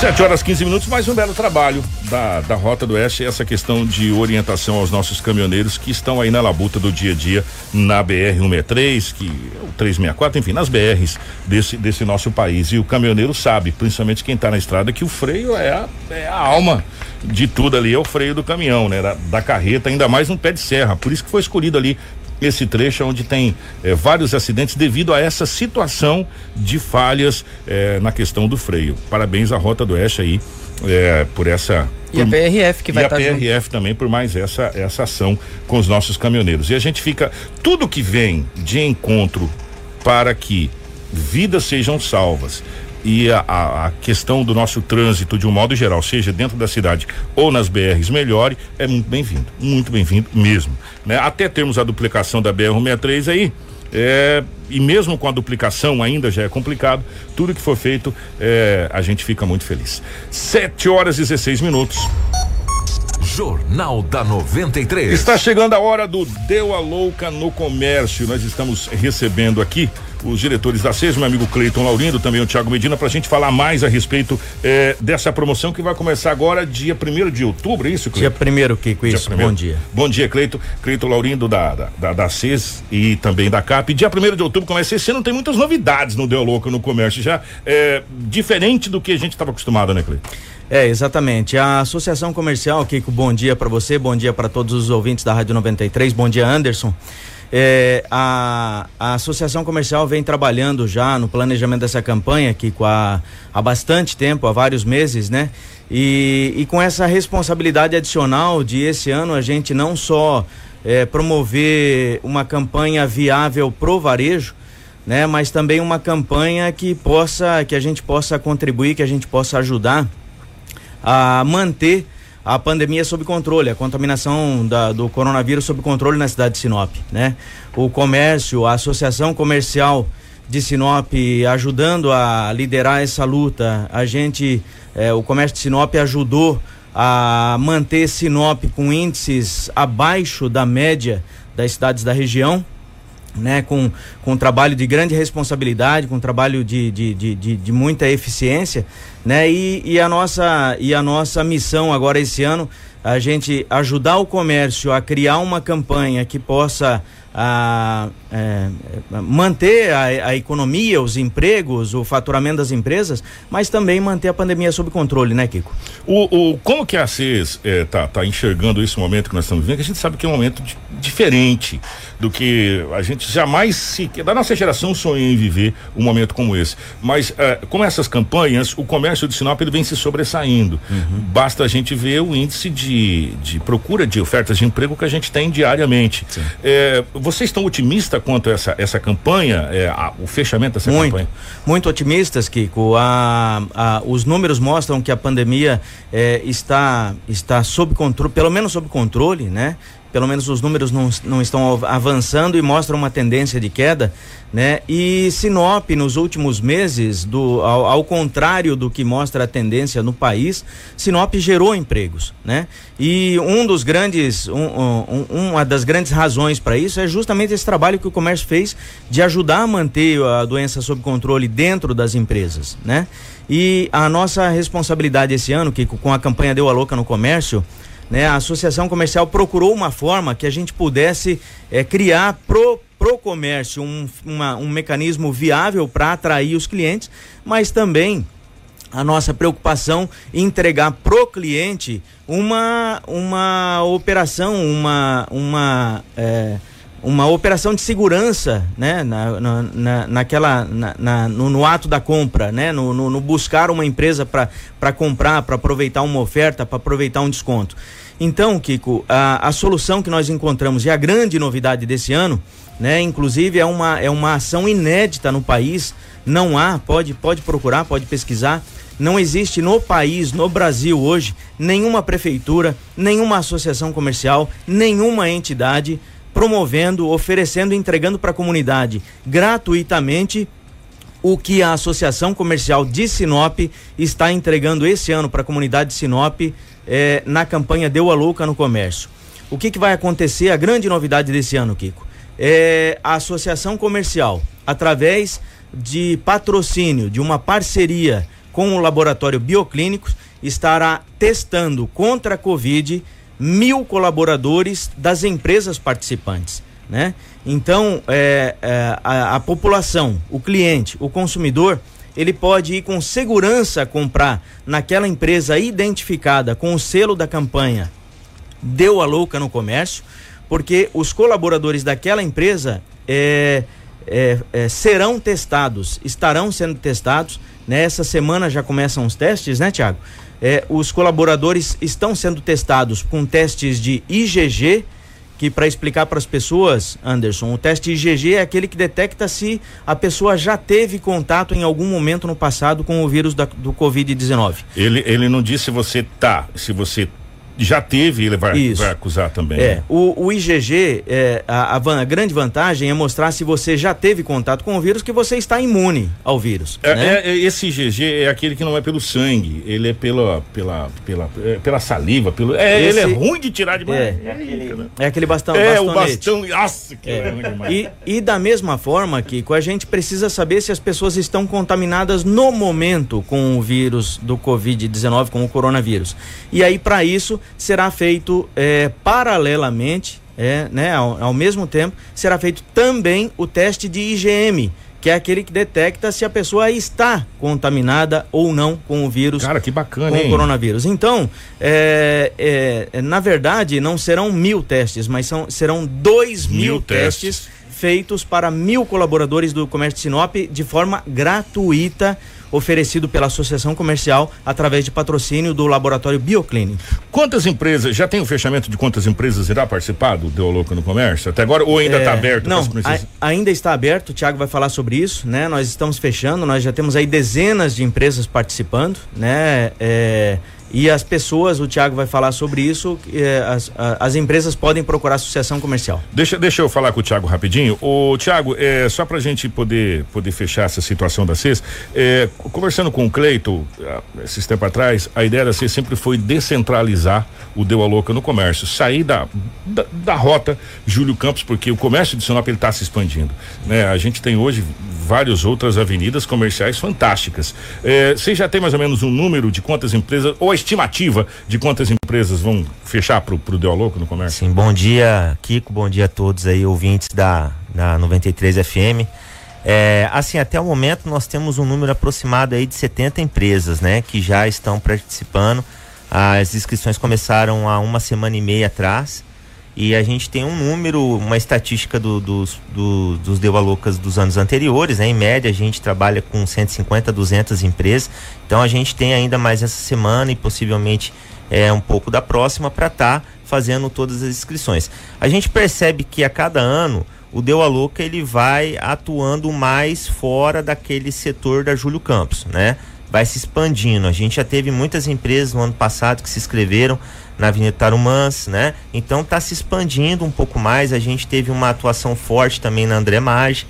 7 horas 15 minutos, mais um belo trabalho da, da Rota do Oeste, essa questão de orientação aos nossos caminhoneiros que estão aí na labuta do dia a dia na BR 163, que o 364, enfim, nas BRs desse, desse nosso país. E o caminhoneiro sabe, principalmente quem está na estrada, que o freio é a, é a alma de tudo ali, é o freio do caminhão, né? Da, da carreta, ainda mais no pé de serra. Por isso que foi escolhido ali esse trecho onde tem eh, vários acidentes devido a essa situação de falhas eh, na questão do freio. Parabéns à Rota do Oeste aí é, por essa. E a PRF que vai e estar a junto. PRF também por mais essa, essa ação com os nossos caminhoneiros. E a gente fica. Tudo que vem de encontro para que vidas sejam salvas e a, a, questão do nosso trânsito de um modo geral, seja dentro da cidade ou nas BRs melhore, é muito bem-vindo, muito bem-vindo mesmo, né? Até termos a duplicação da BR-163 aí, é, e mesmo com a duplicação ainda já é complicado, tudo que for feito, é, a gente fica muito feliz. 7 horas e 16 minutos. Jornal da 93. Está chegando a hora do Deu a Louca no Comércio. Nós estamos recebendo aqui os diretores da CES, meu amigo Cleiton Laurindo, também o Thiago Medina, para a gente falar mais a respeito eh, dessa promoção que vai começar agora, dia 1 de outubro, é isso, Dia Cleiton? primeiro, Kiko, Dia isso. primeiro. Bom dia. Bom dia, Cleito. Cleito Laurindo da, da, da, da CES e também da CAP. Dia 1 de outubro começa esse ano, tem muitas novidades no Deu a Louca no Comércio, já é, diferente do que a gente estava acostumado, né, Cleito? É, exatamente. A Associação Comercial, Kiko, bom dia para você, bom dia para todos os ouvintes da Rádio 93, bom dia, Anderson. É, a, a Associação Comercial vem trabalhando já no planejamento dessa campanha, Kiko, há, há bastante tempo, há vários meses, né? E, e com essa responsabilidade adicional de esse ano a gente não só é, promover uma campanha viável pro varejo, né? Mas também uma campanha que possa, que a gente possa contribuir, que a gente possa ajudar a manter a pandemia sob controle, a contaminação da, do coronavírus sob controle na cidade de Sinop, né? O comércio, a associação comercial de Sinop ajudando a liderar essa luta, a gente, eh, o comércio de Sinop ajudou a manter Sinop com índices abaixo da média das cidades da região, né, com, com um trabalho de grande responsabilidade, com um trabalho de, de, de, de, de muita eficiência, né, e, e, a nossa, e a nossa missão agora esse ano, a gente ajudar o comércio a criar uma campanha que possa a, é, manter a, a, economia, os empregos, o faturamento das empresas, mas também manter a pandemia sob controle, né, Kiko? O, o, como que a CES é, tá, tá enxergando esse momento que nós estamos vivendo? Que a gente sabe que é um momento de, diferente do que a gente jamais se. da nossa geração sonhou em viver um momento como esse. Mas é, com essas campanhas, o comércio de Sinop ele vem se sobressaindo. Uhum. Basta a gente ver o índice de, de procura de ofertas de emprego que a gente tem diariamente. É, vocês estão otimistas quanto a essa, essa campanha, é, a, o fechamento dessa muito, campanha? Muito otimistas, Kiko. A, a, os números mostram que a pandemia é, está, está sob controle, pelo menos sob controle, né? Pelo menos os números não, não estão avançando e mostram uma tendência de queda, né? E Sinop, nos últimos meses, do, ao, ao contrário do que mostra a tendência no país, Sinop gerou empregos, né? E um dos grandes, um, um, uma das grandes razões para isso é justamente esse trabalho que o comércio fez de ajudar a manter a doença sob controle dentro das empresas, né? E a nossa responsabilidade esse ano, que com a campanha Deu a Louca no Comércio, né, a Associação Comercial procurou uma forma que a gente pudesse é, criar pro pro comércio um, uma, um mecanismo viável para atrair os clientes, mas também a nossa preocupação em entregar pro cliente uma uma operação, uma uma é, uma operação de segurança, né, na, na, na naquela, na, na no, no, ato da compra, né, no, no, no buscar uma empresa para comprar, para aproveitar uma oferta, para aproveitar um desconto. Então, Kiko, a, a solução que nós encontramos e a grande novidade desse ano, né, inclusive é uma, é uma ação inédita no país, não há, pode, pode procurar, pode pesquisar, não existe no país, no Brasil hoje, nenhuma prefeitura, nenhuma associação comercial, nenhuma entidade promovendo, oferecendo, entregando para a comunidade gratuitamente o que a Associação Comercial de Sinop está entregando esse ano para a comunidade de Sinop eh, na campanha Deu a Louca no Comércio. O que, que vai acontecer? A grande novidade desse ano, Kiko, é a Associação Comercial, através de patrocínio, de uma parceria com o Laboratório Bioclínicos, estará testando contra a Covid mil colaboradores das empresas participantes, né? Então, é, é, a, a, população, o cliente, o consumidor, ele pode ir com segurança comprar naquela empresa identificada com o selo da campanha Deu a Louca no Comércio, porque os colaboradores daquela empresa é, serão testados, estarão sendo testados. Nessa semana já começam os testes, né, Tiago? É, os colaboradores estão sendo testados com testes de IgG, que para explicar para as pessoas, Anderson, o teste IgG é aquele que detecta se a pessoa já teve contato em algum momento no passado com o vírus da, do Covid-19. Ele, ele não disse se você tá, se você já teve, ele vai, vai acusar também. É, né? o, o, IgG, é, a, a, grande vantagem é mostrar se você já teve contato com o vírus que você está imune ao vírus. É, né? é, é esse IgG é aquele que não é pelo sangue, ele é pela, pela, pela, é, pela saliva, pelo, é, esse, ele é ruim de tirar de é, é, aquele, né? é aquele bastão. É, o bastão, nossa, que é. ruim demais. E, e da mesma forma, Kiko, a gente precisa saber se as pessoas estão contaminadas no momento com o vírus do Covid-19, com o coronavírus. E aí, para isso, será feito é, paralelamente, é, né, ao, ao mesmo tempo, será feito também o teste de IgM, que é aquele que detecta se a pessoa está contaminada ou não com o vírus. Cara, que bacana, com hein? o coronavírus. Então, é, é, na verdade, não serão mil testes, mas são, serão dois mil, mil testes. testes feitos para mil colaboradores do Comércio de Sinop de forma gratuita oferecido pela Associação Comercial através de patrocínio do Laboratório Bioclinic. Quantas empresas, já tem o fechamento de quantas empresas irá participar do Deu Louco no Comércio? Até agora, ou ainda está é, aberto? Não, a, ainda está aberto, o Tiago vai falar sobre isso, né? Nós estamos fechando, nós já temos aí dezenas de empresas participando, né? É, e as pessoas, o Tiago vai falar sobre isso, eh, as, as, empresas podem procurar associação comercial. Deixa, deixa eu falar com o Tiago rapidinho. O Tiago, é, só para a gente poder, poder fechar essa situação da CES, é, conversando com o Cleito, esses tempos atrás, a ideia da CES sempre foi descentralizar o Deu a Louca no comércio, sair da, da, da rota Júlio Campos, porque o comércio de Sinop está se expandindo. Né? A gente tem hoje várias outras avenidas comerciais fantásticas. É, você já tem mais ou menos um número de quantas empresas, ou a estimativa de quantas empresas vão fechar para o Deu Louco no comércio? Sim, bom dia, Kiko, bom dia a todos aí, ouvintes da, da 93 FM. É, assim, até o momento nós temos um número aproximado aí de 70 empresas, né, que já estão participando. As inscrições começaram há uma semana e meia atrás. E a gente tem um número, uma estatística do, dos, do, dos Deu Loucas dos anos anteriores, né? Em média, a gente trabalha com 150, 200 empresas. Então, a gente tem ainda mais essa semana e possivelmente é, um pouco da próxima para estar tá fazendo todas as inscrições. A gente percebe que a cada ano o Deu a Louca ele vai atuando mais fora daquele setor da Júlio Campos, né? Vai se expandindo. A gente já teve muitas empresas no ano passado que se inscreveram na Avenida Tarumãs, né? Então está se expandindo um pouco mais. A gente teve uma atuação forte também na André Maggi.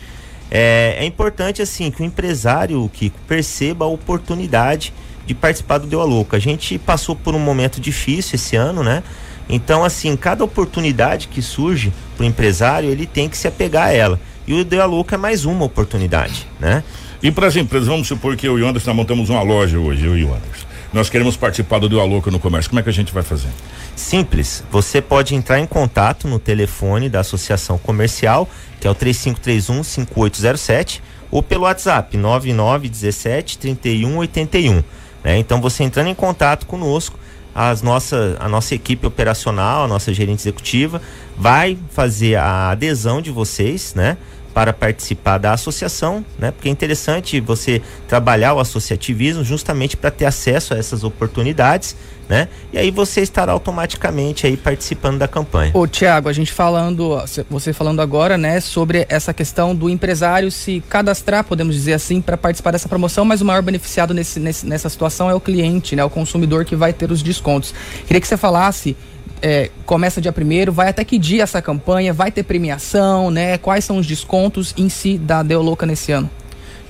É, é, importante assim que o empresário que perceba a oportunidade de participar do Deu a Louca. A gente passou por um momento difícil esse ano, né? Então, assim, cada oportunidade que surge para o empresário, ele tem que se apegar a ela. E o Deu a Louca é mais uma oportunidade, né? E para as empresas, vamos supor que eu e o Anderson montamos uma loja hoje, eu e o Anderson nós queremos participar do Louca no Comércio. Como é que a gente vai fazer? Simples. Você pode entrar em contato no telefone da Associação Comercial, que é o 3531 5807, ou pelo WhatsApp 9917 3181. Né? Então você entrando em contato conosco, as nossa, a nossa equipe operacional, a nossa gerente executiva, vai fazer a adesão de vocês, né? Para participar da associação, né? Porque é interessante você trabalhar o associativismo justamente para ter acesso a essas oportunidades, né? E aí você estará automaticamente aí participando da campanha. Ô Tiago, a gente falando, você falando agora, né, sobre essa questão do empresário se cadastrar, podemos dizer assim, para participar dessa promoção, mas o maior beneficiado nesse, nesse, nessa situação é o cliente, né, o consumidor que vai ter os descontos. Queria que você falasse é, começa dia primeiro, vai até que dia essa campanha? Vai ter premiação, né? Quais são os descontos em si da Deoloca nesse ano?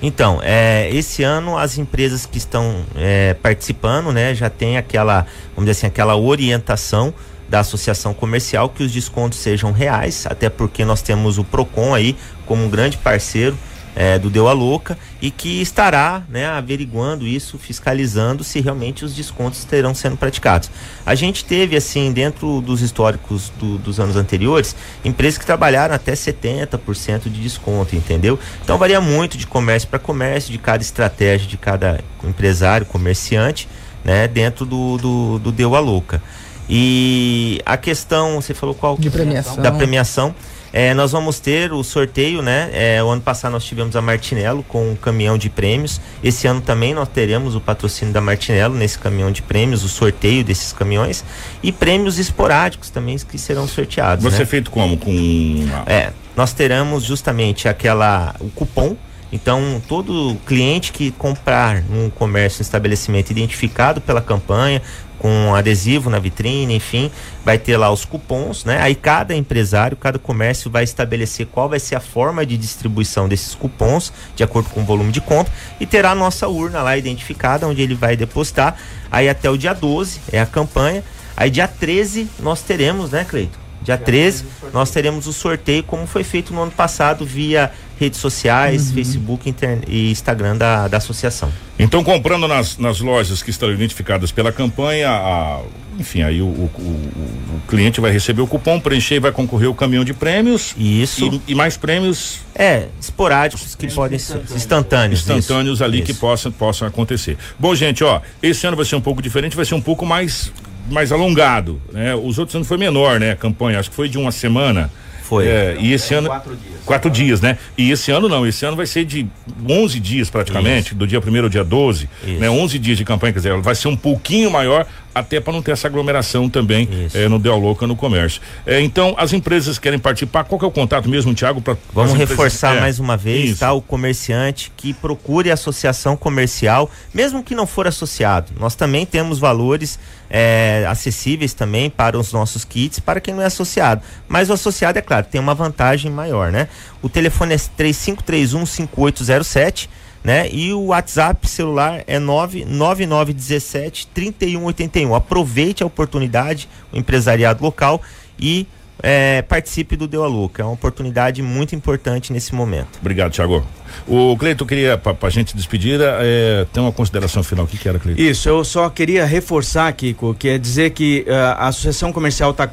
Então, é, esse ano as empresas que estão é, participando, né, já tem aquela, vamos dizer assim, aquela orientação da associação comercial que os descontos sejam reais, até porque nós temos o Procon aí como um grande parceiro é, do Deu a Louca e que estará né, averiguando isso, fiscalizando se realmente os descontos terão sendo praticados. A gente teve, assim, dentro dos históricos do, dos anos anteriores, empresas que trabalharam até 70% de desconto, entendeu? Então varia muito de comércio para comércio, de cada estratégia de cada empresário, comerciante, né, dentro do, do, do Deu a Louca. E a questão, você falou qual? De premiação. Da premiação. É, nós vamos ter o sorteio, né? É, o ano passado nós tivemos a Martinello com um caminhão de prêmios. Esse ano também nós teremos o patrocínio da Martinello nesse caminhão de prêmios, o sorteio desses caminhões e prêmios esporádicos também que serão sorteados. Você né? é feito como? Com. É, nós teremos justamente aquela o cupom. Então, todo cliente que comprar num comércio, um estabelecimento identificado pela campanha, com adesivo na vitrine, enfim, vai ter lá os cupons, né? Aí cada empresário, cada comércio vai estabelecer qual vai ser a forma de distribuição desses cupons, de acordo com o volume de compra, e terá a nossa urna lá identificada, onde ele vai depositar. Aí até o dia 12 é a campanha. Aí dia 13 nós teremos, né, Cleito? Dia 13 nós teremos o sorteio, como foi feito no ano passado, via redes sociais, Facebook inter- e Instagram da, da associação. Então, comprando nas, nas lojas que estão identificadas pela campanha, a- enfim, aí o, o- o- o cliente vai receber o cupom, preencher e vai concorrer o caminhão de prêmios. Isso. E, e mais prêmios É, esporádicos que podem ser instantâneos. instantâneos isso, ali isso. que possam, possam acontecer. Bom, gente, ó, esse ano vai ser um pouco diferente, vai ser um pouco mais, mais alongado, né? Os outros anos foi menor, né? A campanha, acho que foi de uma semana. Foi. É, e esse ano. Quatro dias. Quatro dias, né? E esse ano não, esse ano vai ser de 11 dias praticamente, do dia 1 ao dia 12, né? 11 dias de campanha, quer dizer, ela vai ser um pouquinho maior, até para não ter essa aglomeração também eh, no Del Louca no comércio. Eh, então, as empresas querem participar, qual que é o contato mesmo, Thiago? Pra, Vamos empresas- reforçar é, mais uma vez, isso. tá? O comerciante que procure a associação comercial, mesmo que não for associado. Nós também temos valores eh, acessíveis também para os nossos kits, para quem não é associado. Mas o associado, é claro, tem uma vantagem maior, né? O telefone é 3531-5807, né? E o WhatsApp celular é 99917 3181. Aproveite a oportunidade, o empresariado local e eh, participe do Deu a Louca. É uma oportunidade muito importante nesse momento. Obrigado, Thiago. O Cleiton queria, pra, pra gente despedir, é, ter uma consideração final. O que, que era, Cleiton? Isso, eu só queria reforçar, Kiko, que é dizer que eh, a Associação Comercial está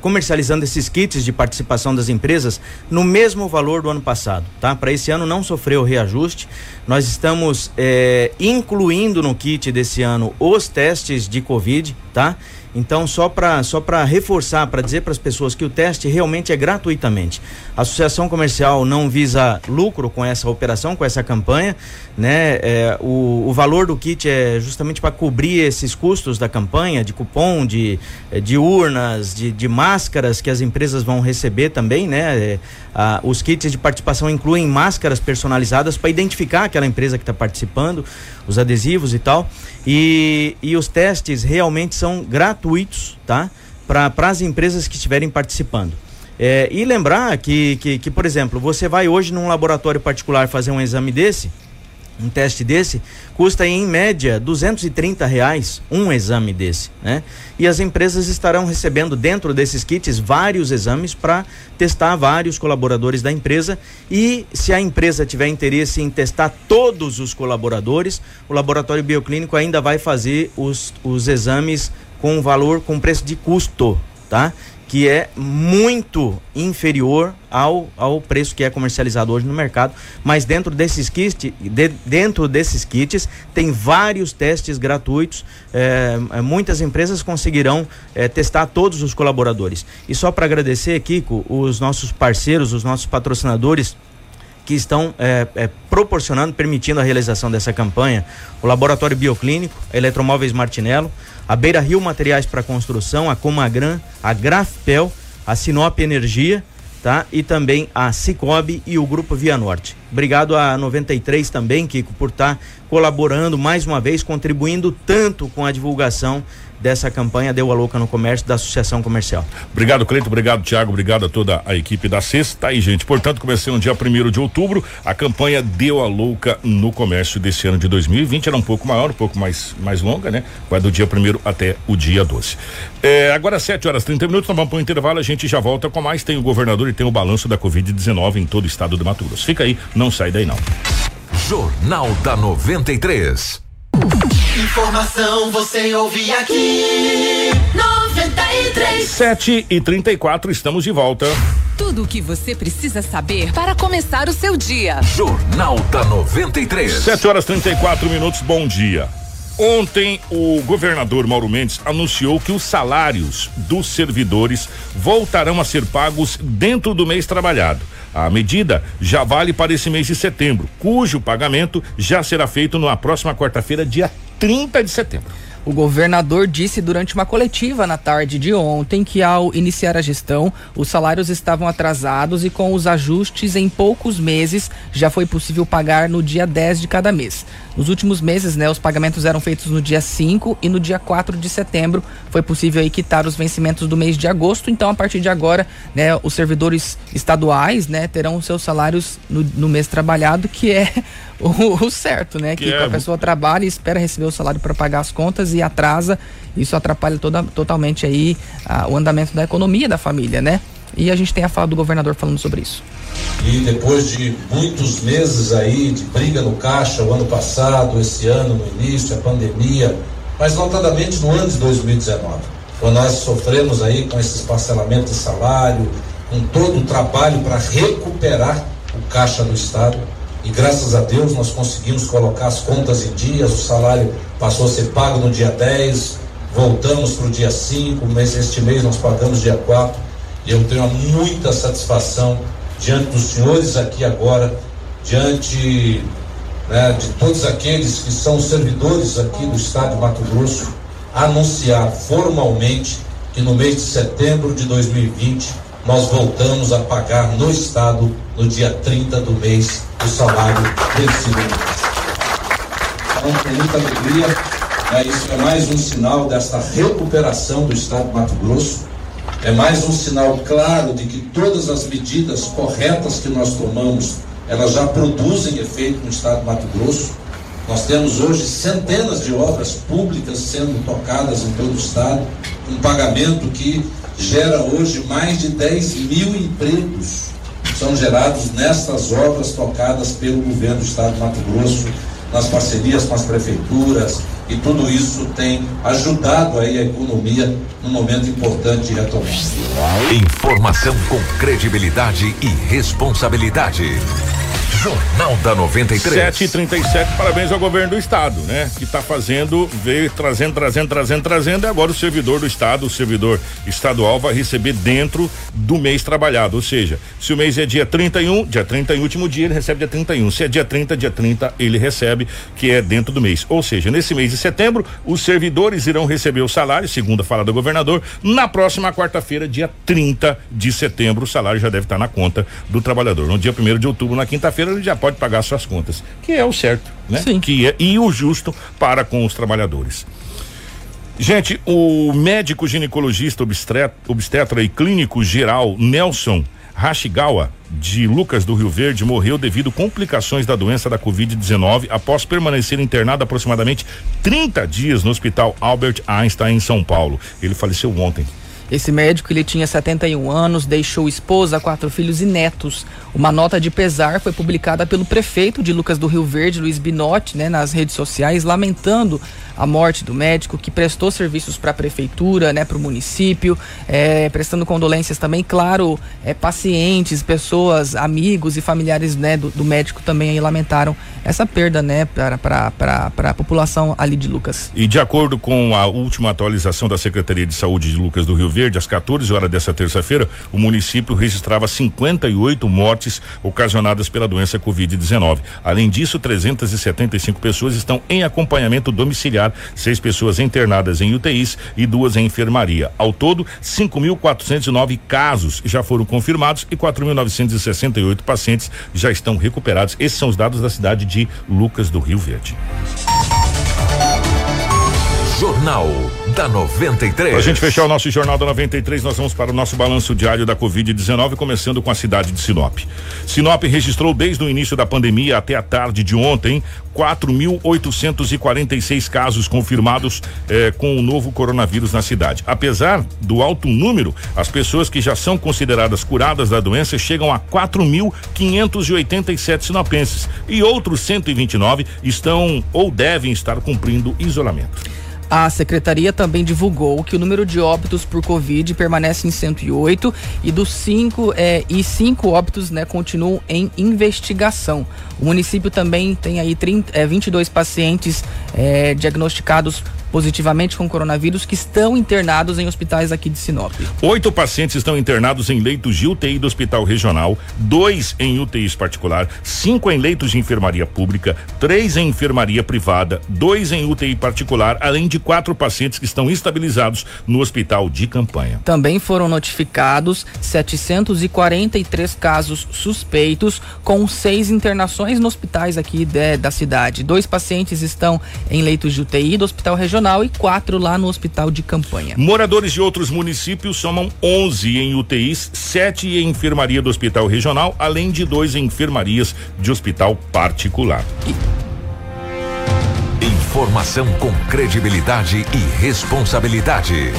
comercializando esses kits de participação das empresas no mesmo valor do ano passado, tá? Para esse ano não sofreu reajuste. Nós estamos eh, incluindo no kit desse ano os testes de Covid, tá? Então, só para só reforçar, para dizer para as pessoas que o teste realmente é gratuitamente. A Associação Comercial não visa lucro com essa operação, com essa campanha, né? É, o, o valor do kit é justamente para cobrir esses custos da campanha, de cupom, de, eh, de urnas, de, de máscaras que as empresas vão receber também, né? É, ah, os kits de participação incluem máscaras personalizadas para identificar aquela empresa que está participando, os adesivos e tal. E, e os testes realmente são gratuitos, tá? Para as empresas que estiverem participando. É, e lembrar que, que, que, por exemplo, você vai hoje num laboratório particular fazer um exame desse, um teste desse, custa em média 230 reais um exame desse, né? E as empresas estarão recebendo dentro desses kits vários exames para testar vários colaboradores da empresa e se a empresa tiver interesse em testar todos os colaboradores, o laboratório bioclínico ainda vai fazer os, os exames com valor, com preço de custo, tá? que é muito inferior ao, ao preço que é comercializado hoje no mercado, mas dentro desses kits, de- dentro desses kits tem vários testes gratuitos. eh, eh, muitas empresas conseguirão eh, testar todos os colaboradores. E só para agradecer, Kiko, os nossos parceiros, os nossos patrocinadores que estão eh, eh, proporcionando, permitindo a realização dessa campanha. O Laboratório Bioclínico, Eletromóveis Martinello, a Beira Rio Materiais para Construção, a Comagran, a Grafpel, a Sinop Energia, tá? E também a Cicobi e o Grupo Via Norte. Obrigado a 93 também, Kiko, por estar colaborando mais uma vez, contribuindo tanto com a divulgação dessa campanha Deu a Louca no Comércio da Associação Comercial. Obrigado, Cleito. Obrigado, Thiago. Obrigado a toda a equipe da Sexta. Tá aí, gente. Portanto, comecei no dia 1 de outubro. A campanha Deu a Louca no comércio desse ano de 2020. Era um pouco maior, um pouco mais, mais longa, né? Vai do dia 1 até o dia 12. É, agora, 7 horas e 30 minutos. Nós vamos para o intervalo. A gente já volta com mais. Tem o governador e tem o balanço da Covid-19 em todo o estado do Mato Grosso. Fica aí, não sai daí não. Jornal da 93. Informação você ouve aqui. 93. 7 e 34 estamos de volta. Tudo o que você precisa saber para começar o seu dia. Jornal da 93. 7 horas 34 minutos, bom dia. Ontem, o governador Mauro Mendes anunciou que os salários dos servidores voltarão a ser pagos dentro do mês trabalhado. A medida já vale para esse mês de setembro, cujo pagamento já será feito na próxima quarta-feira, dia 30 de setembro. O governador disse durante uma coletiva na tarde de ontem que, ao iniciar a gestão, os salários estavam atrasados e, com os ajustes em poucos meses, já foi possível pagar no dia 10 de cada mês. Nos últimos meses, né, os pagamentos eram feitos no dia 5 e no dia 4 de setembro foi possível aí quitar os vencimentos do mês de agosto. Então, a partir de agora, né, os servidores estaduais, né, terão seus salários no, no mês trabalhado, que é o, o certo, né? Que, Que é- a pessoa trabalha e espera receber o salário para pagar as contas e atrasa. Isso atrapalha toda, totalmente aí ah, o andamento da economia da família, né? E a gente tem a fala do governador falando sobre isso. E depois de muitos meses aí de briga no caixa, o ano passado, esse ano, no início, a pandemia, mas notadamente no ano de 2019, quando nós sofremos aí com esses parcelamentos de salário, com todo o trabalho para recuperar o caixa do Estado. E graças a Deus nós conseguimos colocar as contas em dias, o salário passou a ser pago no dia 10, voltamos para o dia 5, mês, este mês nós pagamos dia 4. E eu tenho muita satisfação diante dos senhores aqui agora, diante né, de todos aqueles que são servidores aqui do Estado de Mato Grosso, anunciar formalmente que no mês de setembro de 2020 nós voltamos a pagar no Estado, no dia 30 do mês, o salário vencido. Então, com muita alegria, né, isso é mais um sinal dessa recuperação do Estado de Mato Grosso. É mais um sinal claro de que todas as medidas corretas que nós tomamos, elas já produzem efeito no Estado de Mato Grosso. Nós temos hoje centenas de obras públicas sendo tocadas em todo o Estado, um pagamento que gera hoje mais de 10 mil empregos. São gerados nessas obras tocadas pelo governo do Estado de Mato Grosso, nas parcerias com as prefeituras, e tudo isso tem ajudado aí a economia num momento importante de retomada. Informação com credibilidade e responsabilidade. Jornal da 93. 7 e 37 parabéns ao governo do estado, né? Que está fazendo, veio trazendo, trazendo, trazendo, trazendo, e agora o servidor do estado, o servidor estadual, vai receber dentro do mês trabalhado. Ou seja, se o mês é dia 31, dia 30 e último dia, ele recebe dia 31. Se é dia 30, dia 30, ele recebe, que é dentro do mês. Ou seja, nesse mês de setembro, os servidores irão receber o salário, segundo a fala do governador, na próxima quarta-feira, dia 30 de setembro, o salário já deve estar na conta do trabalhador. No dia 1 de outubro, na quinta-feira, ele já pode pagar suas contas, que é o certo, né? Sim. Que é e o justo para com os trabalhadores. Gente, o médico ginecologista obstetra, obstetra e clínico geral Nelson Hashigawa, de Lucas do Rio Verde, morreu devido complicações da doença da Covid-19 após permanecer internado aproximadamente 30 dias no Hospital Albert Einstein, em São Paulo. Ele faleceu ontem. Esse médico ele tinha 71 anos, deixou esposa, quatro filhos e netos. Uma nota de pesar foi publicada pelo prefeito de Lucas do Rio Verde, Luiz Binotti, né, nas redes sociais, lamentando a morte do médico que prestou serviços para a prefeitura, né, para o município, eh, prestando condolências também, claro, eh, pacientes, pessoas, amigos e familiares, né, do, do médico também aí lamentaram essa perda, né, para a população ali de Lucas. E de acordo com a última atualização da Secretaria de Saúde de Lucas do Rio Verde, às 14 horas dessa terça-feira, o município registrava 58 mortes ocasionadas pela doença Covid-19. Além disso, 375 pessoas estão em acompanhamento domiciliar, seis pessoas internadas em UTIs e duas em enfermaria. Ao todo, 5.409 casos já foram confirmados e 4.968 pacientes já estão recuperados. Esses são os dados da cidade de Lucas do Rio Verde. Jornal da 93. Pra gente fechar o nosso Jornal da 93, nós vamos para o nosso balanço diário da Covid-19, começando com a cidade de Sinop. Sinop registrou desde o início da pandemia até a tarde de ontem 4.846 casos confirmados eh, com o novo coronavírus na cidade. Apesar do alto número, as pessoas que já são consideradas curadas da doença chegam a 4.587 sinopenses e outros 129 estão ou devem estar cumprindo isolamento. A secretaria também divulgou que o número de óbitos por Covid permanece em 108 e dos cinco eh, e cinco óbitos né, continuam em investigação. O município também tem aí 30, eh, 22 pacientes é, diagnosticados positivamente com coronavírus que estão internados em hospitais aqui de Sinop. Oito pacientes estão internados em leitos de UTI do Hospital Regional, dois em UTIs particular, cinco em leitos de enfermaria pública, três em enfermaria privada, dois em UTI particular, além de quatro pacientes que estão estabilizados no hospital de campanha. Também foram notificados 743 casos suspeitos, com seis internações nos hospitais aqui de, da cidade. Dois pacientes estão em leitos de UTI do Hospital Regional e quatro lá no hospital de campanha. Moradores de outros municípios somam 11 em UTIs, sete em enfermaria do Hospital Regional, além de dois em enfermarias de hospital particular. Informação com credibilidade e responsabilidade.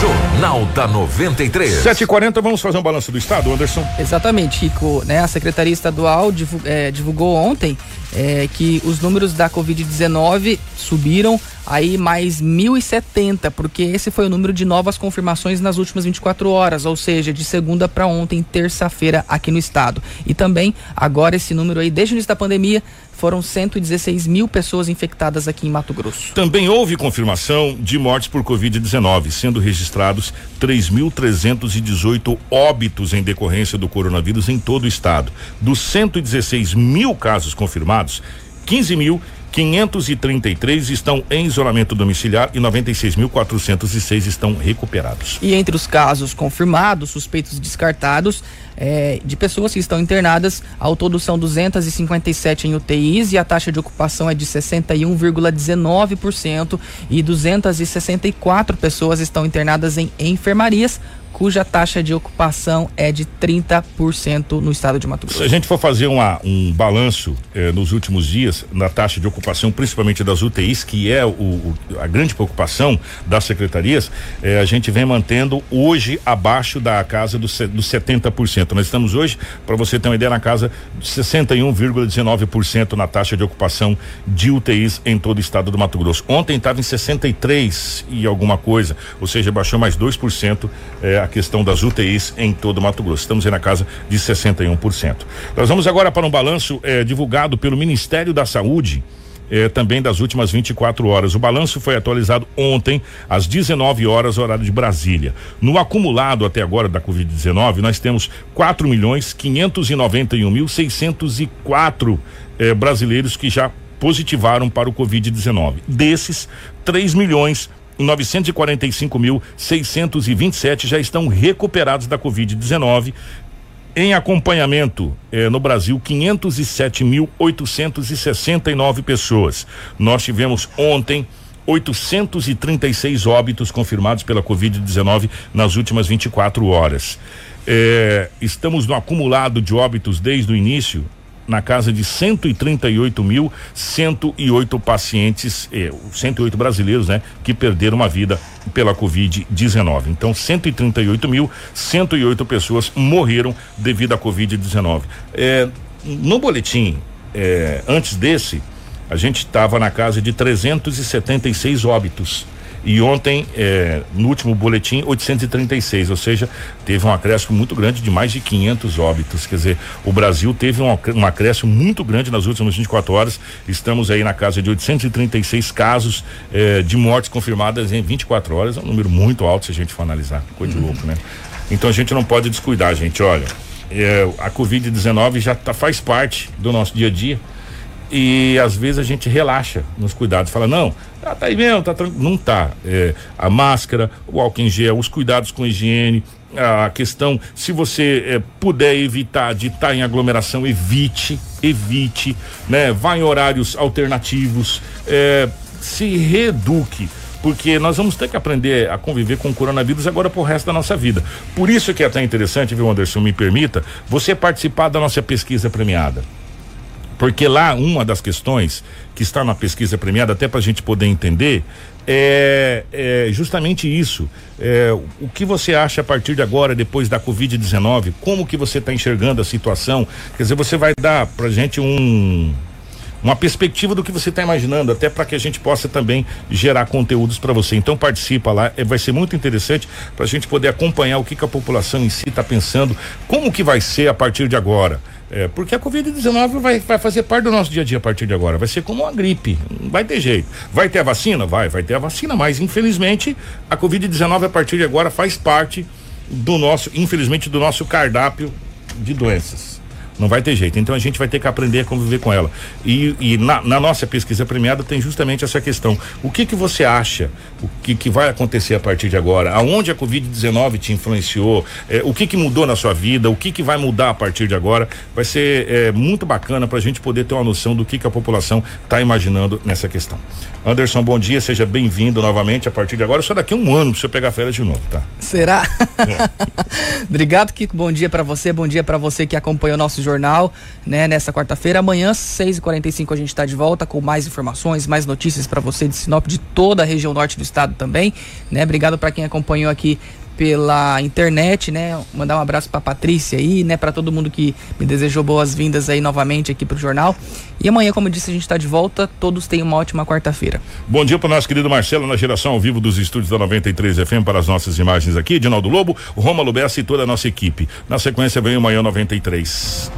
Jornal da 93. 7h40, vamos fazer um balanço do estado, Anderson? Exatamente, Rico. Né, a Secretaria Estadual eh, divulgou ontem eh, que os números da Covid-19 subiram aí mais 1.070, porque esse foi o número de novas confirmações nas últimas 24 horas, ou seja, de segunda para ontem, terça-feira, aqui no estado. E também, agora, esse número aí, desde o início da pandemia, foram 116 mil pessoas infectadas aqui em Mato Grosso. Também houve confirmação de mortes por Covid-19, sendo registrados 3.318 óbitos em decorrência do coronavírus em todo o estado. Dos 116 mil casos confirmados, 15.533 estão em isolamento domiciliar e 96.406 estão recuperados. E entre os casos confirmados, suspeitos descartados, é, de pessoas que estão internadas, ao todo são 257 em UTIs e a taxa de ocupação é de 61,19% e 264 pessoas estão internadas em enfermarias, cuja taxa de ocupação é de 30% no estado de Mato Grosso. Se a gente for fazer uma, um balanço eh, nos últimos dias na taxa de ocupação, principalmente das UTIs, que é o, o- a grande preocupação das secretarias, eh, a gente vem mantendo hoje abaixo da casa dos dos 70%. Nós estamos hoje, para você ter uma ideia, na casa de 61,19% na taxa de ocupação de UTIs em todo o estado do Mato Grosso. Ontem estava em 63 e alguma coisa, ou seja, baixou mais 2% eh, questão das UTIs em todo Mato Grosso. Estamos aí na casa de 61%. Nós vamos agora para um balanço eh, divulgado pelo Ministério da Saúde. eh, também das últimas 24 horas. O balanço foi atualizado ontem, às 19 horas, horário de Brasília. No acumulado até agora da Covid-19, nós temos 4 milhões 591 mil 604 eh, brasileiros que já positivaram para o Covid-19. Desses, 3 milhões 945.627 já estão recuperados da Covid-19. Em acompanhamento eh, no Brasil, 507.869 pessoas. Nós tivemos ontem 836 óbitos confirmados pela Covid-19 nas últimas 24 horas. Eh, estamos no acumulado de óbitos desde o início na casa de 138.108 pacientes, eh, 108 brasileiros, né, que perderam a vida pela Covid-19. Então, 138.108 pessoas morreram devido à Covid-19. Eh, no boletim, eh, antes desse, a gente estava na casa de 376 óbitos. E ontem, eh, no último boletim, 836, ou seja, teve um acréscimo muito grande de mais de 500 óbitos. Quer dizer, o Brasil teve um, acr- um acréscimo muito grande nas últimas 24 horas. Estamos aí na casa de 836 casos eh, de mortes confirmadas em 24 horas. É um número muito alto se a gente for analisar. Coisa de louco, né? Então a gente não pode descuidar, gente. Olha, eh, a Covid-19 já tá, faz parte do nosso dia a dia e às vezes a gente relaxa nos cuidados, fala, não, tá, tá aí mesmo, tá tranquilo. Não tá. É, a máscara, o álcool em gel, os cuidados com a higiene, a questão, se você é, puder evitar de estar em aglomeração, evite, evite, né? Vá em horários alternativos, é, se reeduque. Porque nós vamos ter que aprender a conviver com o coronavírus agora pro resto da nossa vida. Por isso que é até interessante, viu, Anderson, me permita, você participar da nossa pesquisa premiada. Porque lá uma das questões que está na pesquisa premiada, até para a gente poder entender, é, é justamente isso. É, o que você acha a partir de agora, depois da Covid-19? Como que você está enxergando a situação? Quer dizer, você vai dar para gente um uma perspectiva do que você está imaginando, até para que a gente possa também gerar conteúdos para você. Então participa lá, é, vai ser muito interessante para a gente poder acompanhar o que, que a população em si está pensando, como que vai ser a partir de agora. É, porque a Covid-19 vai, vai fazer parte do nosso dia a dia a partir de agora. Vai ser como uma gripe. Não vai ter jeito. Vai ter a vacina? Vai, vai ter a vacina, mas infelizmente a Covid-19 a partir de agora faz parte do nosso, infelizmente, do nosso cardápio de doenças. Não vai ter jeito. Então a gente vai ter que aprender a conviver com ela. E, e na, na, nossa pesquisa premiada tem justamente essa questão. O que que você acha? O que, que vai acontecer a partir de agora? Aonde a Covid-19 te influenciou? É, o que que mudou na sua vida? O que que vai mudar a partir de agora? Vai ser é, muito bacana para a gente poder ter uma noção do que que a população está imaginando nessa questão. Anderson, bom dia, seja bem-vindo novamente a partir de agora. Só daqui a um ano para você pegar férias de novo, tá? Será? É. Obrigado, Kiko. Bom dia para você, bom dia para você que acompanhou o nosso jornal, né, nessa quarta-feira. Amanhã, 6h45, a gente está de volta com mais informações, mais notícias para você de Sinop, de toda a região norte do estado também, né? Obrigado para quem acompanhou aqui pela internet, né? Mandar um abraço para Patrícia aí, né? Para todo mundo que me desejou boas-vindas aí novamente aqui pro jornal. E amanhã, como eu disse, a gente está de volta. Todos tenham uma ótima quarta-feira. Bom dia para o nosso querido Marcelo na geração ao vivo dos estúdios da 93 FM para as nossas imagens aqui. Dinaldo Lobo, Roma Lubessa e toda a nossa equipe. Na sequência vem o Manhã 93.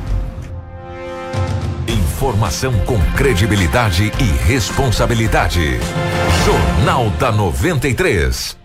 Informação com credibilidade e responsabilidade. Jornal da 93.